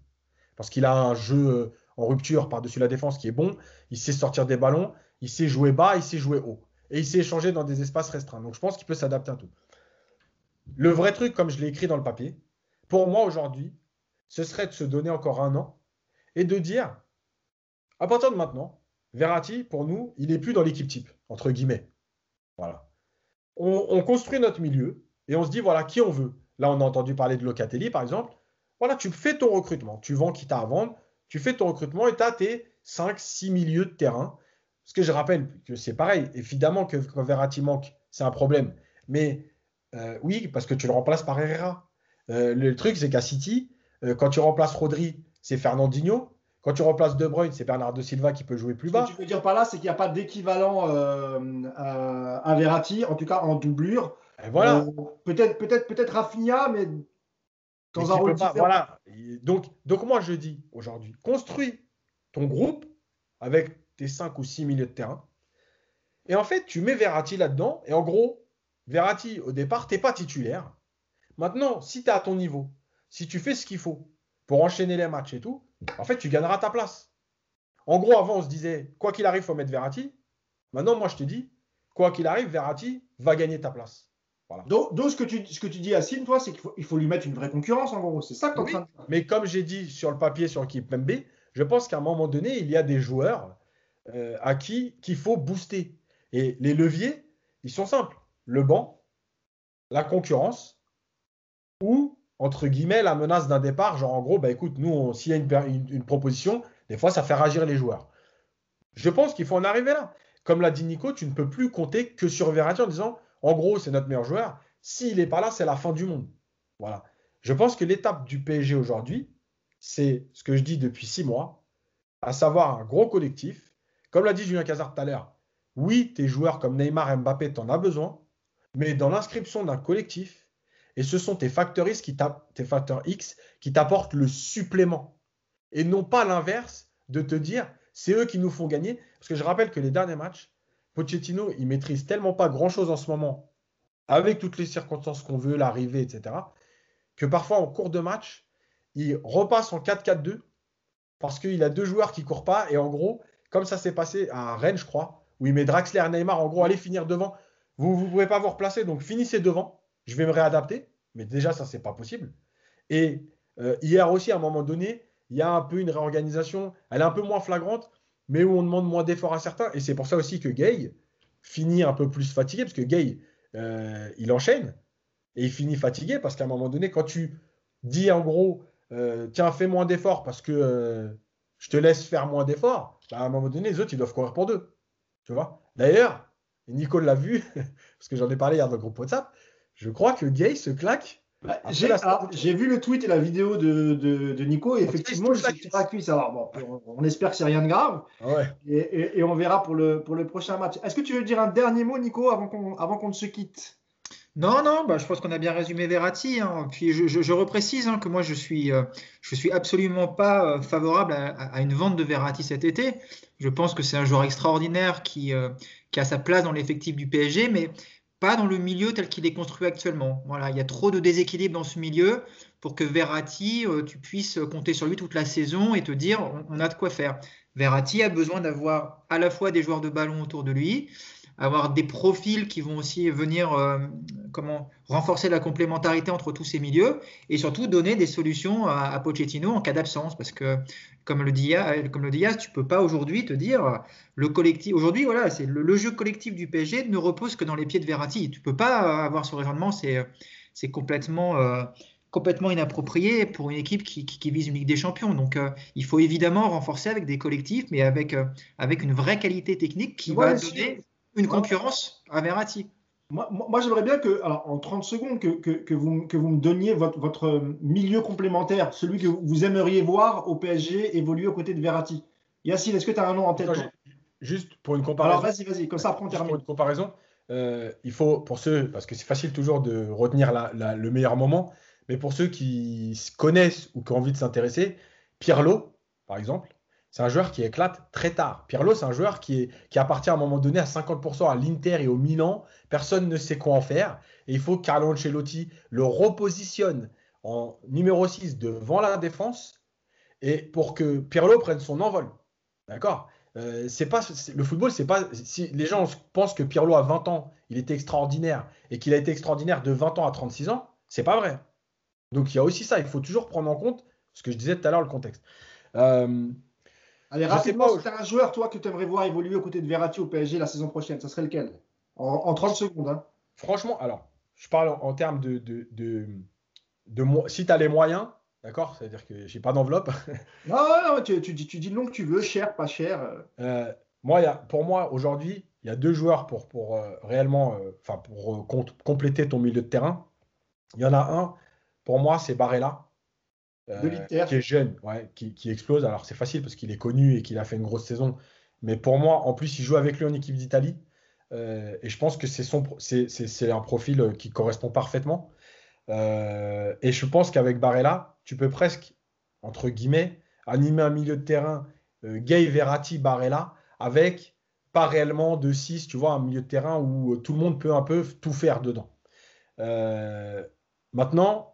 parce qu'il a un jeu euh, en rupture par-dessus la défense qui est bon, il sait sortir des ballons, il sait jouer bas, il sait jouer haut, et il sait échanger dans des espaces restreints. Donc je pense qu'il peut s'adapter à tout. Le vrai truc, comme je l'ai écrit dans le papier, pour moi aujourd'hui, ce serait de se donner encore un an et de dire, à partir de maintenant, Verratti, pour nous, il n'est plus dans l'équipe type, entre guillemets. Voilà. On, construit notre milieu et on se dit, voilà, qui on veut. Là, on a entendu parler de Locatelli, par exemple. Voilà, tu fais ton recrutement. Tu vends qui t'a à vendre. Tu fais ton recrutement et tu as tes 5-6 milieux de terrain. Ce que je rappelle que c'est pareil. Évidemment que quand Verratti manque, c'est un problème. Mais euh, oui, parce que tu le remplaces par Herrera. Euh, le truc, c'est qu'à City, euh, quand tu remplaces Rodri, c'est Fernandinho. Quand tu remplaces De Bruyne, c'est Bernardo Silva qui peut jouer plus bas. Ce que tu veux dire par là, c'est qu'il n'y a pas d'équivalent à Verratti, en tout cas en doublure. voilà. peut-être, peut-être, peut-être Rafinha, mais dans un rôle différent. Voilà. Donc, donc moi, je dis aujourd'hui, construis ton groupe avec tes 5 ou 6 milieux de terrain. Et en fait, tu mets Verratti là-dedans. Et en gros, Verratti, au départ, tu n'es pas titulaire. Maintenant, si tu es à ton niveau, si tu fais ce qu'il faut pour enchaîner les matchs et tout, en fait, tu gagneras ta place. En gros, avant, on se disait, quoi qu'il arrive, il faut mettre Verratti. Maintenant, moi, je te dis, quoi qu'il arrive, Verratti va gagner ta place. Donc, ce, que tu, ce que tu dis à Sim, toi, c'est qu'il faut, il faut lui mettre une vraie concurrence, en gros. C'est ça que tu es en train de Mais comme j'ai dit sur le papier sur l'équipe MB, je pense qu'à un moment donné, il y a des joueurs euh, à qui qu'il faut booster. Et les leviers, ils sont simples. Le banc, la concurrence ou, entre guillemets, la menace d'un départ. Genre, en gros, bah, écoute, nous, s'il y a une, proposition, des fois, ça fait réagir les joueurs. Je pense qu'il faut en arriver là. Comme l'a dit Nico, tu ne peux plus compter que sur Verratti en disant, en gros, c'est notre meilleur joueur. S'il n'est pas là, c'est la fin du monde. Voilà. Je pense que l'étape du PSG aujourd'hui, c'est ce que je dis depuis six mois, à savoir un gros collectif. Comme l'a dit Julien Cazard tout à l'heure, oui, tes joueurs comme Neymar et Mbappé, tu en as besoin, mais dans l'inscription d'un collectif, et ce sont tes facteurs X qui, t'apportent le supplément. Et non pas l'inverse de te dire, c'est eux qui nous font gagner. Parce que je rappelle que les derniers matchs, Pochettino, il maîtrise tellement pas grand-chose en ce moment, avec toutes les circonstances qu'on veut, l'arrivée, etc., que parfois en cours de match, il repasse en 4-4-2 parce qu'il a deux joueurs qui courent pas. Et en gros, comme ça s'est passé à Rennes, je crois, où il met Draxler, Neymar, en gros, allez finir devant. Vous ne pouvez pas vous replacer, donc finissez devant. Je vais me réadapter. Mais déjà, ça, c'est pas possible. Et euh, hier aussi, à un moment donné, il y a un peu une réorganisation. Elle est un peu moins flagrante, mais où on demande moins d'efforts à certains. Et c'est pour ça aussi que Gay finit un peu plus fatigué, parce que Gay, euh, il enchaîne et il finit fatigué, parce qu'à un moment donné, quand tu dis en gros, euh, tiens, fais moins d'efforts parce que je te laisse faire moins d'efforts, bah, à un moment donné, les autres, ils doivent courir pour deux. Tu vois? D'ailleurs, et Nico l'a vu, parce que j'en ai parlé hier dans le groupe WhatsApp, je crois que Gay se claque. Bah, j'ai vu le tweet et la vidéo de, Nico et effectivement, je suis pas cuit. bon, on, espère que c'est rien de grave. Ah et, on verra pour le, pour le prochain match. Est-ce que tu veux dire un dernier mot, Nico, avant qu'on qu'on se quitte? Non, non, bah, je pense qu'on a bien résumé Verratti. Hein. Puis je, je, reprécise hein, que moi, je suis, euh, je suis absolument pas euh, favorable à, une vente de Verratti cet été. Je pense que c'est un joueur extraordinaire qui, euh, qui a sa place dans l'effectif du PSG, mais pas dans le milieu tel qu'il est construit actuellement. Voilà, il y a trop de déséquilibre dans ce milieu pour que Verratti, tu puisses compter sur lui toute la saison et te dire on a de quoi faire. Verratti a besoin d'avoir à la fois des joueurs de ballon autour de lui, avoir des profils qui vont aussi venir euh, comment renforcer la complémentarité entre tous ces milieux et surtout donner des solutions à, Pochettino en cas d'absence. Parce que comme le dit comme le Diaz tu peux pas aujourd'hui te dire le collectif aujourd'hui voilà c'est le, jeu collectif du PSG ne repose que dans les pieds de Verratti. Tu peux pas avoir ce raisonnement c'est c'est complètement euh, complètement inapproprié pour une équipe qui, vise une Ligue des Champions. Donc, euh, il faut évidemment renforcer avec des collectifs, mais avec, euh, avec une vraie qualité technique qui va donner une concurrence à Verratti. Moi, moi j'aimerais bien que, alors, en 30 secondes, que, que, vous, que vous me donniez votre, votre milieu complémentaire, celui que vous aimeriez voir au PSG évoluer aux côtés de Verratti. Yacine, est-ce que tu as un nom en tête Juste pour une comparaison. Alors, vas-y, vas-y, comme ça, prends Pour une comparaison, euh, il faut, pour ceux, parce que c'est facile toujours de retenir le meilleur moment, mais pour ceux qui connaissent ou qui ont envie de s'intéresser, Pirlo, par exemple, c'est un joueur qui éclate très tard. Pirlo, c'est un joueur qui, est, qui appartient à un moment donné à 50% à l'Inter et au Milan. Personne ne sait quoi en faire. Et il faut que Carlo Ancelotti le repositionne en numéro 6 devant la défense et pour que Pirlo prenne son envol. D'accord? Euh, pas le football, c'est pas si les gens pensent que Pirlo à 20 ans, il était extraordinaire et qu'il a été extraordinaire de 20 ans à 36 ans, c'est pas vrai. Donc il y a aussi ça, il faut toujours prendre en compte ce que je disais tout à l'heure, le contexte. Euh, Allez, rapidement, si tu as un joueur, toi, que tu aimerais voir évoluer aux côtés de Verratti au PSG la saison prochaine, ça serait lequel? En, 30 secondes. Hein. Franchement, alors, je parle en, termes de, de, de, de, si tu as les moyens, d'accord? C'est-à-dire que j'ai pas d'enveloppe. non, non, tu, tu, dis le nom que tu veux, cher, pas cher. Euh, moi, y a, pour moi, aujourd'hui, il y a deux joueurs pour, pour euh, réellement, enfin, pour compléter ton milieu de terrain. Il y en a un, pour moi, c'est Barella. Euh, qui est jeune, ouais, qui, explose. Alors c'est facile parce qu'il est connu et qu'il a fait une grosse saison. Mais pour moi, en plus, il joue avec lui en équipe d'Italie. Euh, et je pense que c'est, son, c'est, un profil qui correspond parfaitement. Euh, et je pense qu'avec Barella, tu peux presque, entre guillemets, animer un milieu de terrain Gay, Verratti, Barella, avec pas réellement de 6, tu vois, un milieu de terrain où tout le monde peut un peu tout faire dedans. maintenant,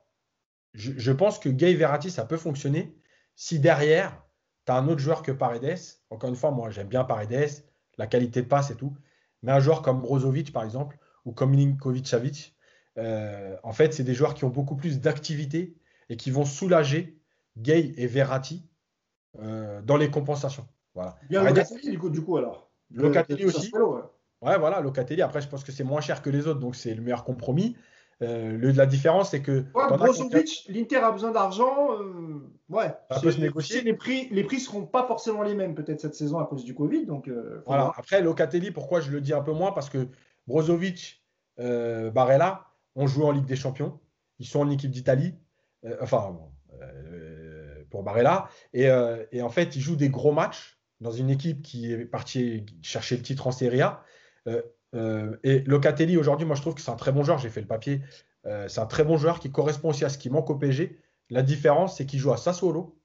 je, pense que Gay Verratti, ça peut fonctionner si derrière, tu as un autre joueur que Paredes. Encore une fois, moi, j'aime bien Paredes, la qualité de passe et tout. Mais un joueur comme Brozovic, par exemple, ou comme Milinkovic-Savic, euh, en fait, c'est des joueurs qui ont beaucoup plus d'activité et qui vont soulager Gay et Verratti euh, dans les compensations. Voilà. Bien Locatelli, du coup, du coup, alors. Locatelli aussi. ouais. voilà, Locatelli. Après, je pense que c'est moins cher que les autres, donc c'est le meilleur compromis. Euh, la différence, c'est que. Brozovic, l'Inter a besoin d'argent. Euh, ouais. Ça peut se négocier. Les prix, les prix seront pas forcément les mêmes peut-être cette saison à cause du Covid. Donc, euh, voilà. Après, Locatelli, pourquoi je le dis un peu moins? Parce que Brozovic, Barella ont joué en Ligue des Champions. Ils sont en équipe d'Italie. enfin, pour Barella. Et, et, en fait, ils jouent des gros matchs dans une équipe qui est partie chercher le titre en Serie A. Euh, et Locatelli, aujourd'hui, moi, je trouve que c'est un très bon joueur. J'ai fait le papier. Euh, c'est un très bon joueur qui correspond aussi à ce qui manque au PSG. La différence, c'est qu'il joue à Sassuolo.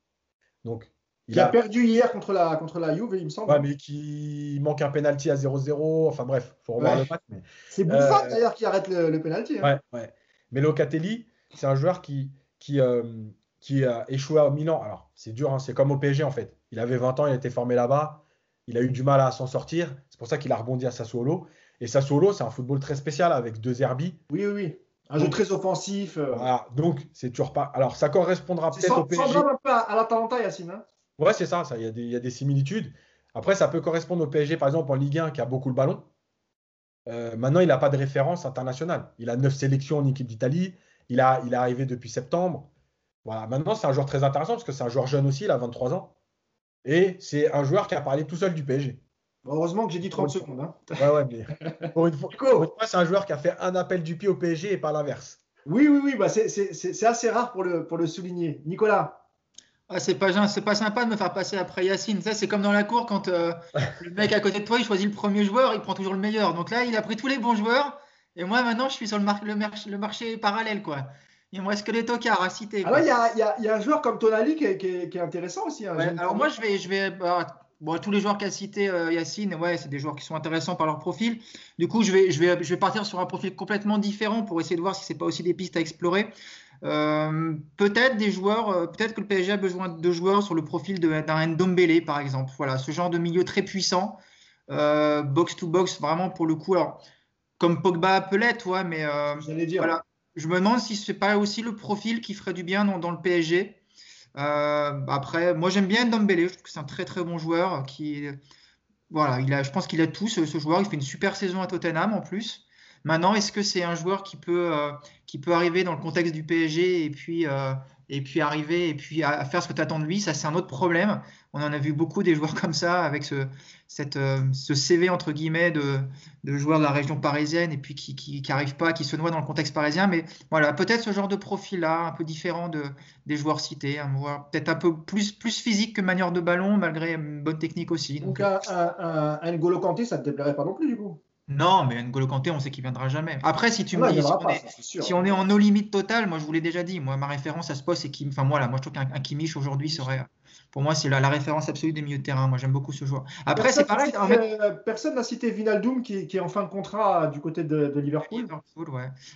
Donc, il, a... perdu hier contre la, contre la Juve, il me semble. Ouais, mais qui manque un penalty à 0-0. Enfin bref, faut revoir le match. C'est Bouffard euh, d'ailleurs qui arrête le, penalty. Hein. Ouais, ouais. Mais Locatelli, c'est un joueur qui, qui, qui a échoué à Milan. Alors, c'est dur, hein, c'est comme au PSG en fait. Il avait 20 ans, il a été formé là-bas. Il a eu du mal à s'en sortir. C'est pour ça qu'il a rebondi à Sassuolo. Et Sassuolo, c'est un football très spécial avec deux Herbie. Oui, oui, oui. Un jeu très offensif. Euh. Voilà, donc c'est toujours pas. Alors ça correspondra peut-être au PSG. Ça un peu à l'Atalanta, Yacine. Hein ouais, c'est ça, il y, a des similitudes. Après, ça peut correspondre au PSG, par exemple, en Ligue 1, qui a beaucoup le ballon. Euh, maintenant, il n'a pas de référence internationale. Il a neuf sélections en équipe d'Italie. Il, a, il est arrivé depuis septembre. Voilà. Maintenant, c'est un joueur très intéressant parce que c'est un joueur jeune aussi, il a 23 ans. Et c'est un joueur qui a parlé tout seul du PSG heureusement que j'ai dit 30 secondes. Hein. Ouais, ouais, mais pour une fois, c'est un joueur qui a fait un appel du pied au PSG et pas l'inverse. Oui, oui, oui, bah c'est assez rare pour le, pour le souligner. Nicolas? Ah, c'est pas, pas sympa de me faire passer après Yacine. Ça, c'est comme dans la cour quand euh, le mec à côté de toi, il choisit le premier joueur, il prend toujours le meilleur. Donc là, il a pris tous les bons joueurs. Et moi, maintenant, je suis sur le, le, marché parallèle. quoi. Il me reste que les tocards à citer. Ah il y, a, y, a, un joueur comme Tonali qui est, qui est, intéressant aussi. Hein, alors moi, je vais, je vais bah, Bon, tous les joueurs qu'a cité euh, Yacine, ouais, c'est des joueurs qui sont intéressants par leur profil. Du coup, je vais, je, vais, je vais partir sur un profil complètement différent pour essayer de voir si c'est pas aussi des pistes à explorer. Euh, peut-être des joueurs, euh, peut-être que le PSG a besoin de joueurs sur le profil d'un Ndombele, par exemple. Voilà, ce genre de milieu très puissant, box to box, vraiment pour le coup. Alors, comme Pogba peut ouais, mais dire. Voilà, je me demande si c'est pas aussi le profil qui ferait du bien dans, dans le PSG. Euh, après, moi j'aime bien Ndombele, je trouve que c'est un très très bon joueur. Qui, voilà, il a, je pense qu'il a tout ce, joueur. Il fait une super saison à Tottenham en plus. Maintenant, est-ce que c'est un joueur qui peut, qui peut arriver dans le contexte du PSG et puis et puis arriver et puis à, faire ce que tu attends de lui, ça c'est un autre problème. On en a vu beaucoup des joueurs comme ça avec ce, cette, euh, ce CV entre guillemets de, de, joueurs de la région parisienne et puis qui qui, pas, qui se noient dans le contexte parisien. Mais voilà, peut-être ce genre de profil-là, un peu différent de, des joueurs cités, un peut-être un peu plus, plus physique que manière de ballon malgré une bonne technique aussi. Donc, un, un, un N'Golo Kanté, ça te déplairait pas non plus du coup? Non, mais N'Golo Kanté, on sait qu'il viendra jamais. Après, si tu me dis, si, on est, en no limite totale, moi je vous l'ai déjà dit, moi ma référence à ce poste, c'est Kim. Enfin, moi, là, moi je trouve qu'un Kimmich aujourd'hui serait, pour moi, c'est la, référence absolue des milieux de terrain. Moi, j'aime beaucoup ce joueur. Après, c'est pareil. Euh, personne n'a cité Vinaldoom qui, qui, est en fin de contrat du côté de, Liverpool.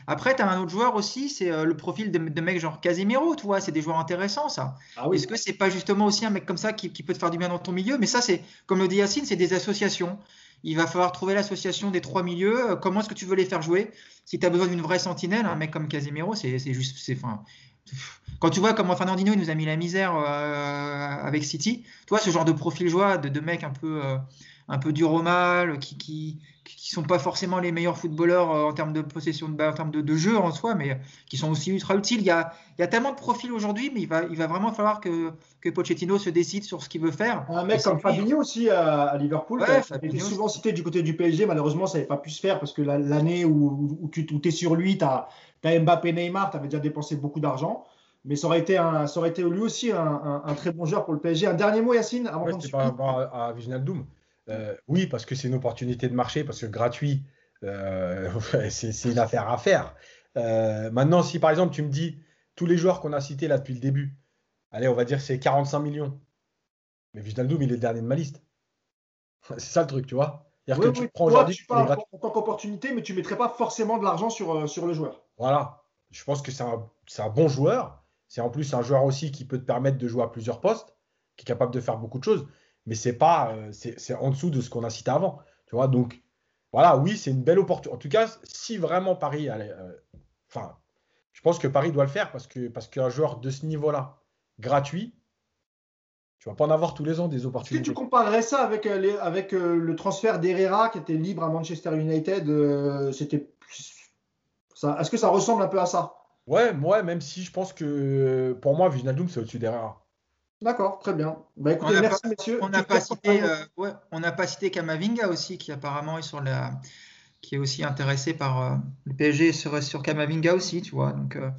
Après, tu as un autre joueur aussi, c'est euh, le profil de, de mecs genre Casemiro, tu vois. C'est des joueurs intéressants, ça. Ah Est-ce que c'est pas justement aussi un mec comme ça qui, qui, peut te faire du bien dans ton milieu? Mais ça, c'est comme le dit Yacine, c'est des associations. Il va falloir trouver l'association des trois milieux. Euh, comment est-ce que tu veux les faire jouer? Si tu as besoin d'une vraie sentinelle, un mec comme Casemiro, c'est juste. Fin, quand tu vois comment Fernandinho nous a mis la misère euh, avec City, toi, ce genre de profil joie de, de mecs un peu, euh, un peu dur au mal, qui, qui, qui sont pas forcément les meilleurs footballeurs en termes de possession de balle, en termes de, jeu en soi, mais qui sont aussi ultra utiles. Il y a, il y a tellement de profils aujourd'hui, mais il va, il va vraiment falloir que, que Pochettino se décide sur ce qu'il veut faire. Un mec comme Fabinho aussi à, Liverpool, qui était souvent cité du côté du PSG, malheureusement ça n'avait pas pu se faire parce que l'année où, où, tu es sur lui, tu as, as, Mbappé, Neymar, tu avais déjà dépensé beaucoup d'argent. Mais ça aurait été, un, ça aurait été lui aussi un, un, très bon joueur pour le PSG. Un dernier mot, Yacine, avant ouais, par rapport à, à Doom. Euh, oui, parce que c'est une opportunité de marché, parce que gratuit, euh, c'est une affaire à faire. Euh, maintenant, si par exemple tu me dis tous les joueurs qu'on a cités là depuis le début, allez, on va dire c'est 45 millions. Mais Wijnaldum, il est le dernier de ma liste. C'est ça le truc, tu vois. cest que tu prends aujourd'hui. en tant qu'opportunité, mais tu ne mettrais pas forcément de l'argent sur, sur le joueur. Voilà. Je pense que c'est un, un, bon joueur. C'est en plus un joueur aussi qui peut te permettre de jouer à plusieurs postes, qui est capable de faire beaucoup de choses mais c'est pas, euh, c'est en dessous de ce qu'on a cité avant. Tu vois, donc voilà, oui, c'est une belle opportunité. En tout cas, si vraiment Paris, allait, euh, enfin, je pense que Paris doit le faire parce que parce qu'un joueur de ce niveau-là, gratuit, tu vas pas en avoir tous les ans des opportunités. Est-ce que tu comparerais ça avec, euh, les, avec le transfert d'Herrera qui était libre à Manchester United C'était Est-ce que ça ressemble un peu à ça? Ouais, moi, même si je pense que pour moi, Vinaldoom, c'est au-dessus d'Herrera. D'accord, très bien. Bah, écoutez, merci messieurs. On n'a pas, cité, euh, pas cité Kamavinga aussi, qui apparemment est sur la, qui est aussi intéressé par euh, le PSG serait sur Kamavinga aussi, tu vois. Donc, euh,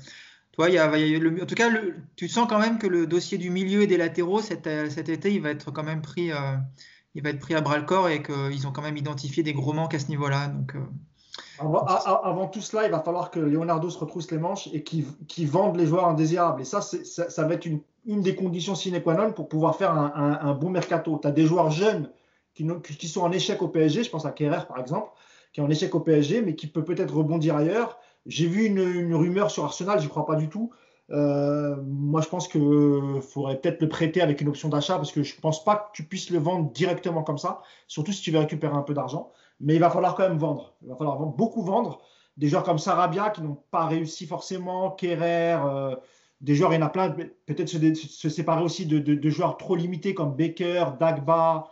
toi, il y a, en tout cas, tu sens quand même que le dossier du milieu et des latéraux cet, cet été, il va être quand même pris, il va être pris à bras le corps et qu'ils ont quand même identifié des gros manques à ce niveau-là. Donc avant, tout cela, il va falloir que Leonardo se retrousse les manches et qu'il vende les joueurs indésirables. Et ça, ça, va être une, des conditions sine qua non pour pouvoir faire un, bon mercato. Tu as des joueurs jeunes qui, qui, sont en échec au PSG, je pense à Kerrer par exemple, qui est en échec au PSG, mais qui peut peut-être rebondir ailleurs. J'ai vu une, rumeur sur Arsenal, j'y crois pas du tout. Euh, moi, je pense qu'il faudrait peut-être le prêter avec une option d'achat parce que je ne pense pas que tu puisses le vendre directement comme ça, surtout si tu veux récupérer un peu d'argent mais il va falloir quand même vendre. Il va falloir beaucoup vendre. Des joueurs comme Sarabia qui n'ont pas réussi forcément, Kerrer, euh, des joueurs, il y en a plein. Peut-être se, séparer aussi de, joueurs trop limités comme Baker, Dagba.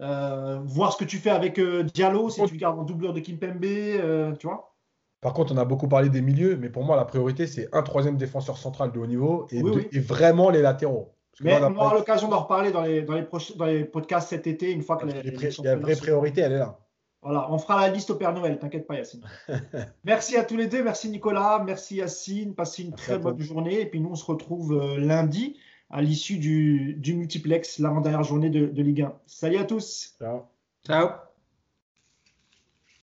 Euh, voir ce que tu fais avec euh, Diallo, si tu gardes en doubleur de Kimpembe, tu vois. Par contre, on a beaucoup parlé des milieux, mais pour moi, la priorité, c'est un troisième défenseur central de haut niveau et, vraiment les latéraux. mais on aura l'occasion d'en reparler dans les, dans, les dans les podcasts cet été, une fois que les, la vraie priorité, elle est là. Voilà, on fera la liste au Père Noël, t'inquiète pas Yacine. merci à tous les deux, merci Nicolas, merci Yacine, passez une très bonne journée et puis nous on se retrouve euh, lundi à l'issue du, multiplex, l'avant-dernière journée de, de Ligue 1. Salut à tous. Ciao. Ciao.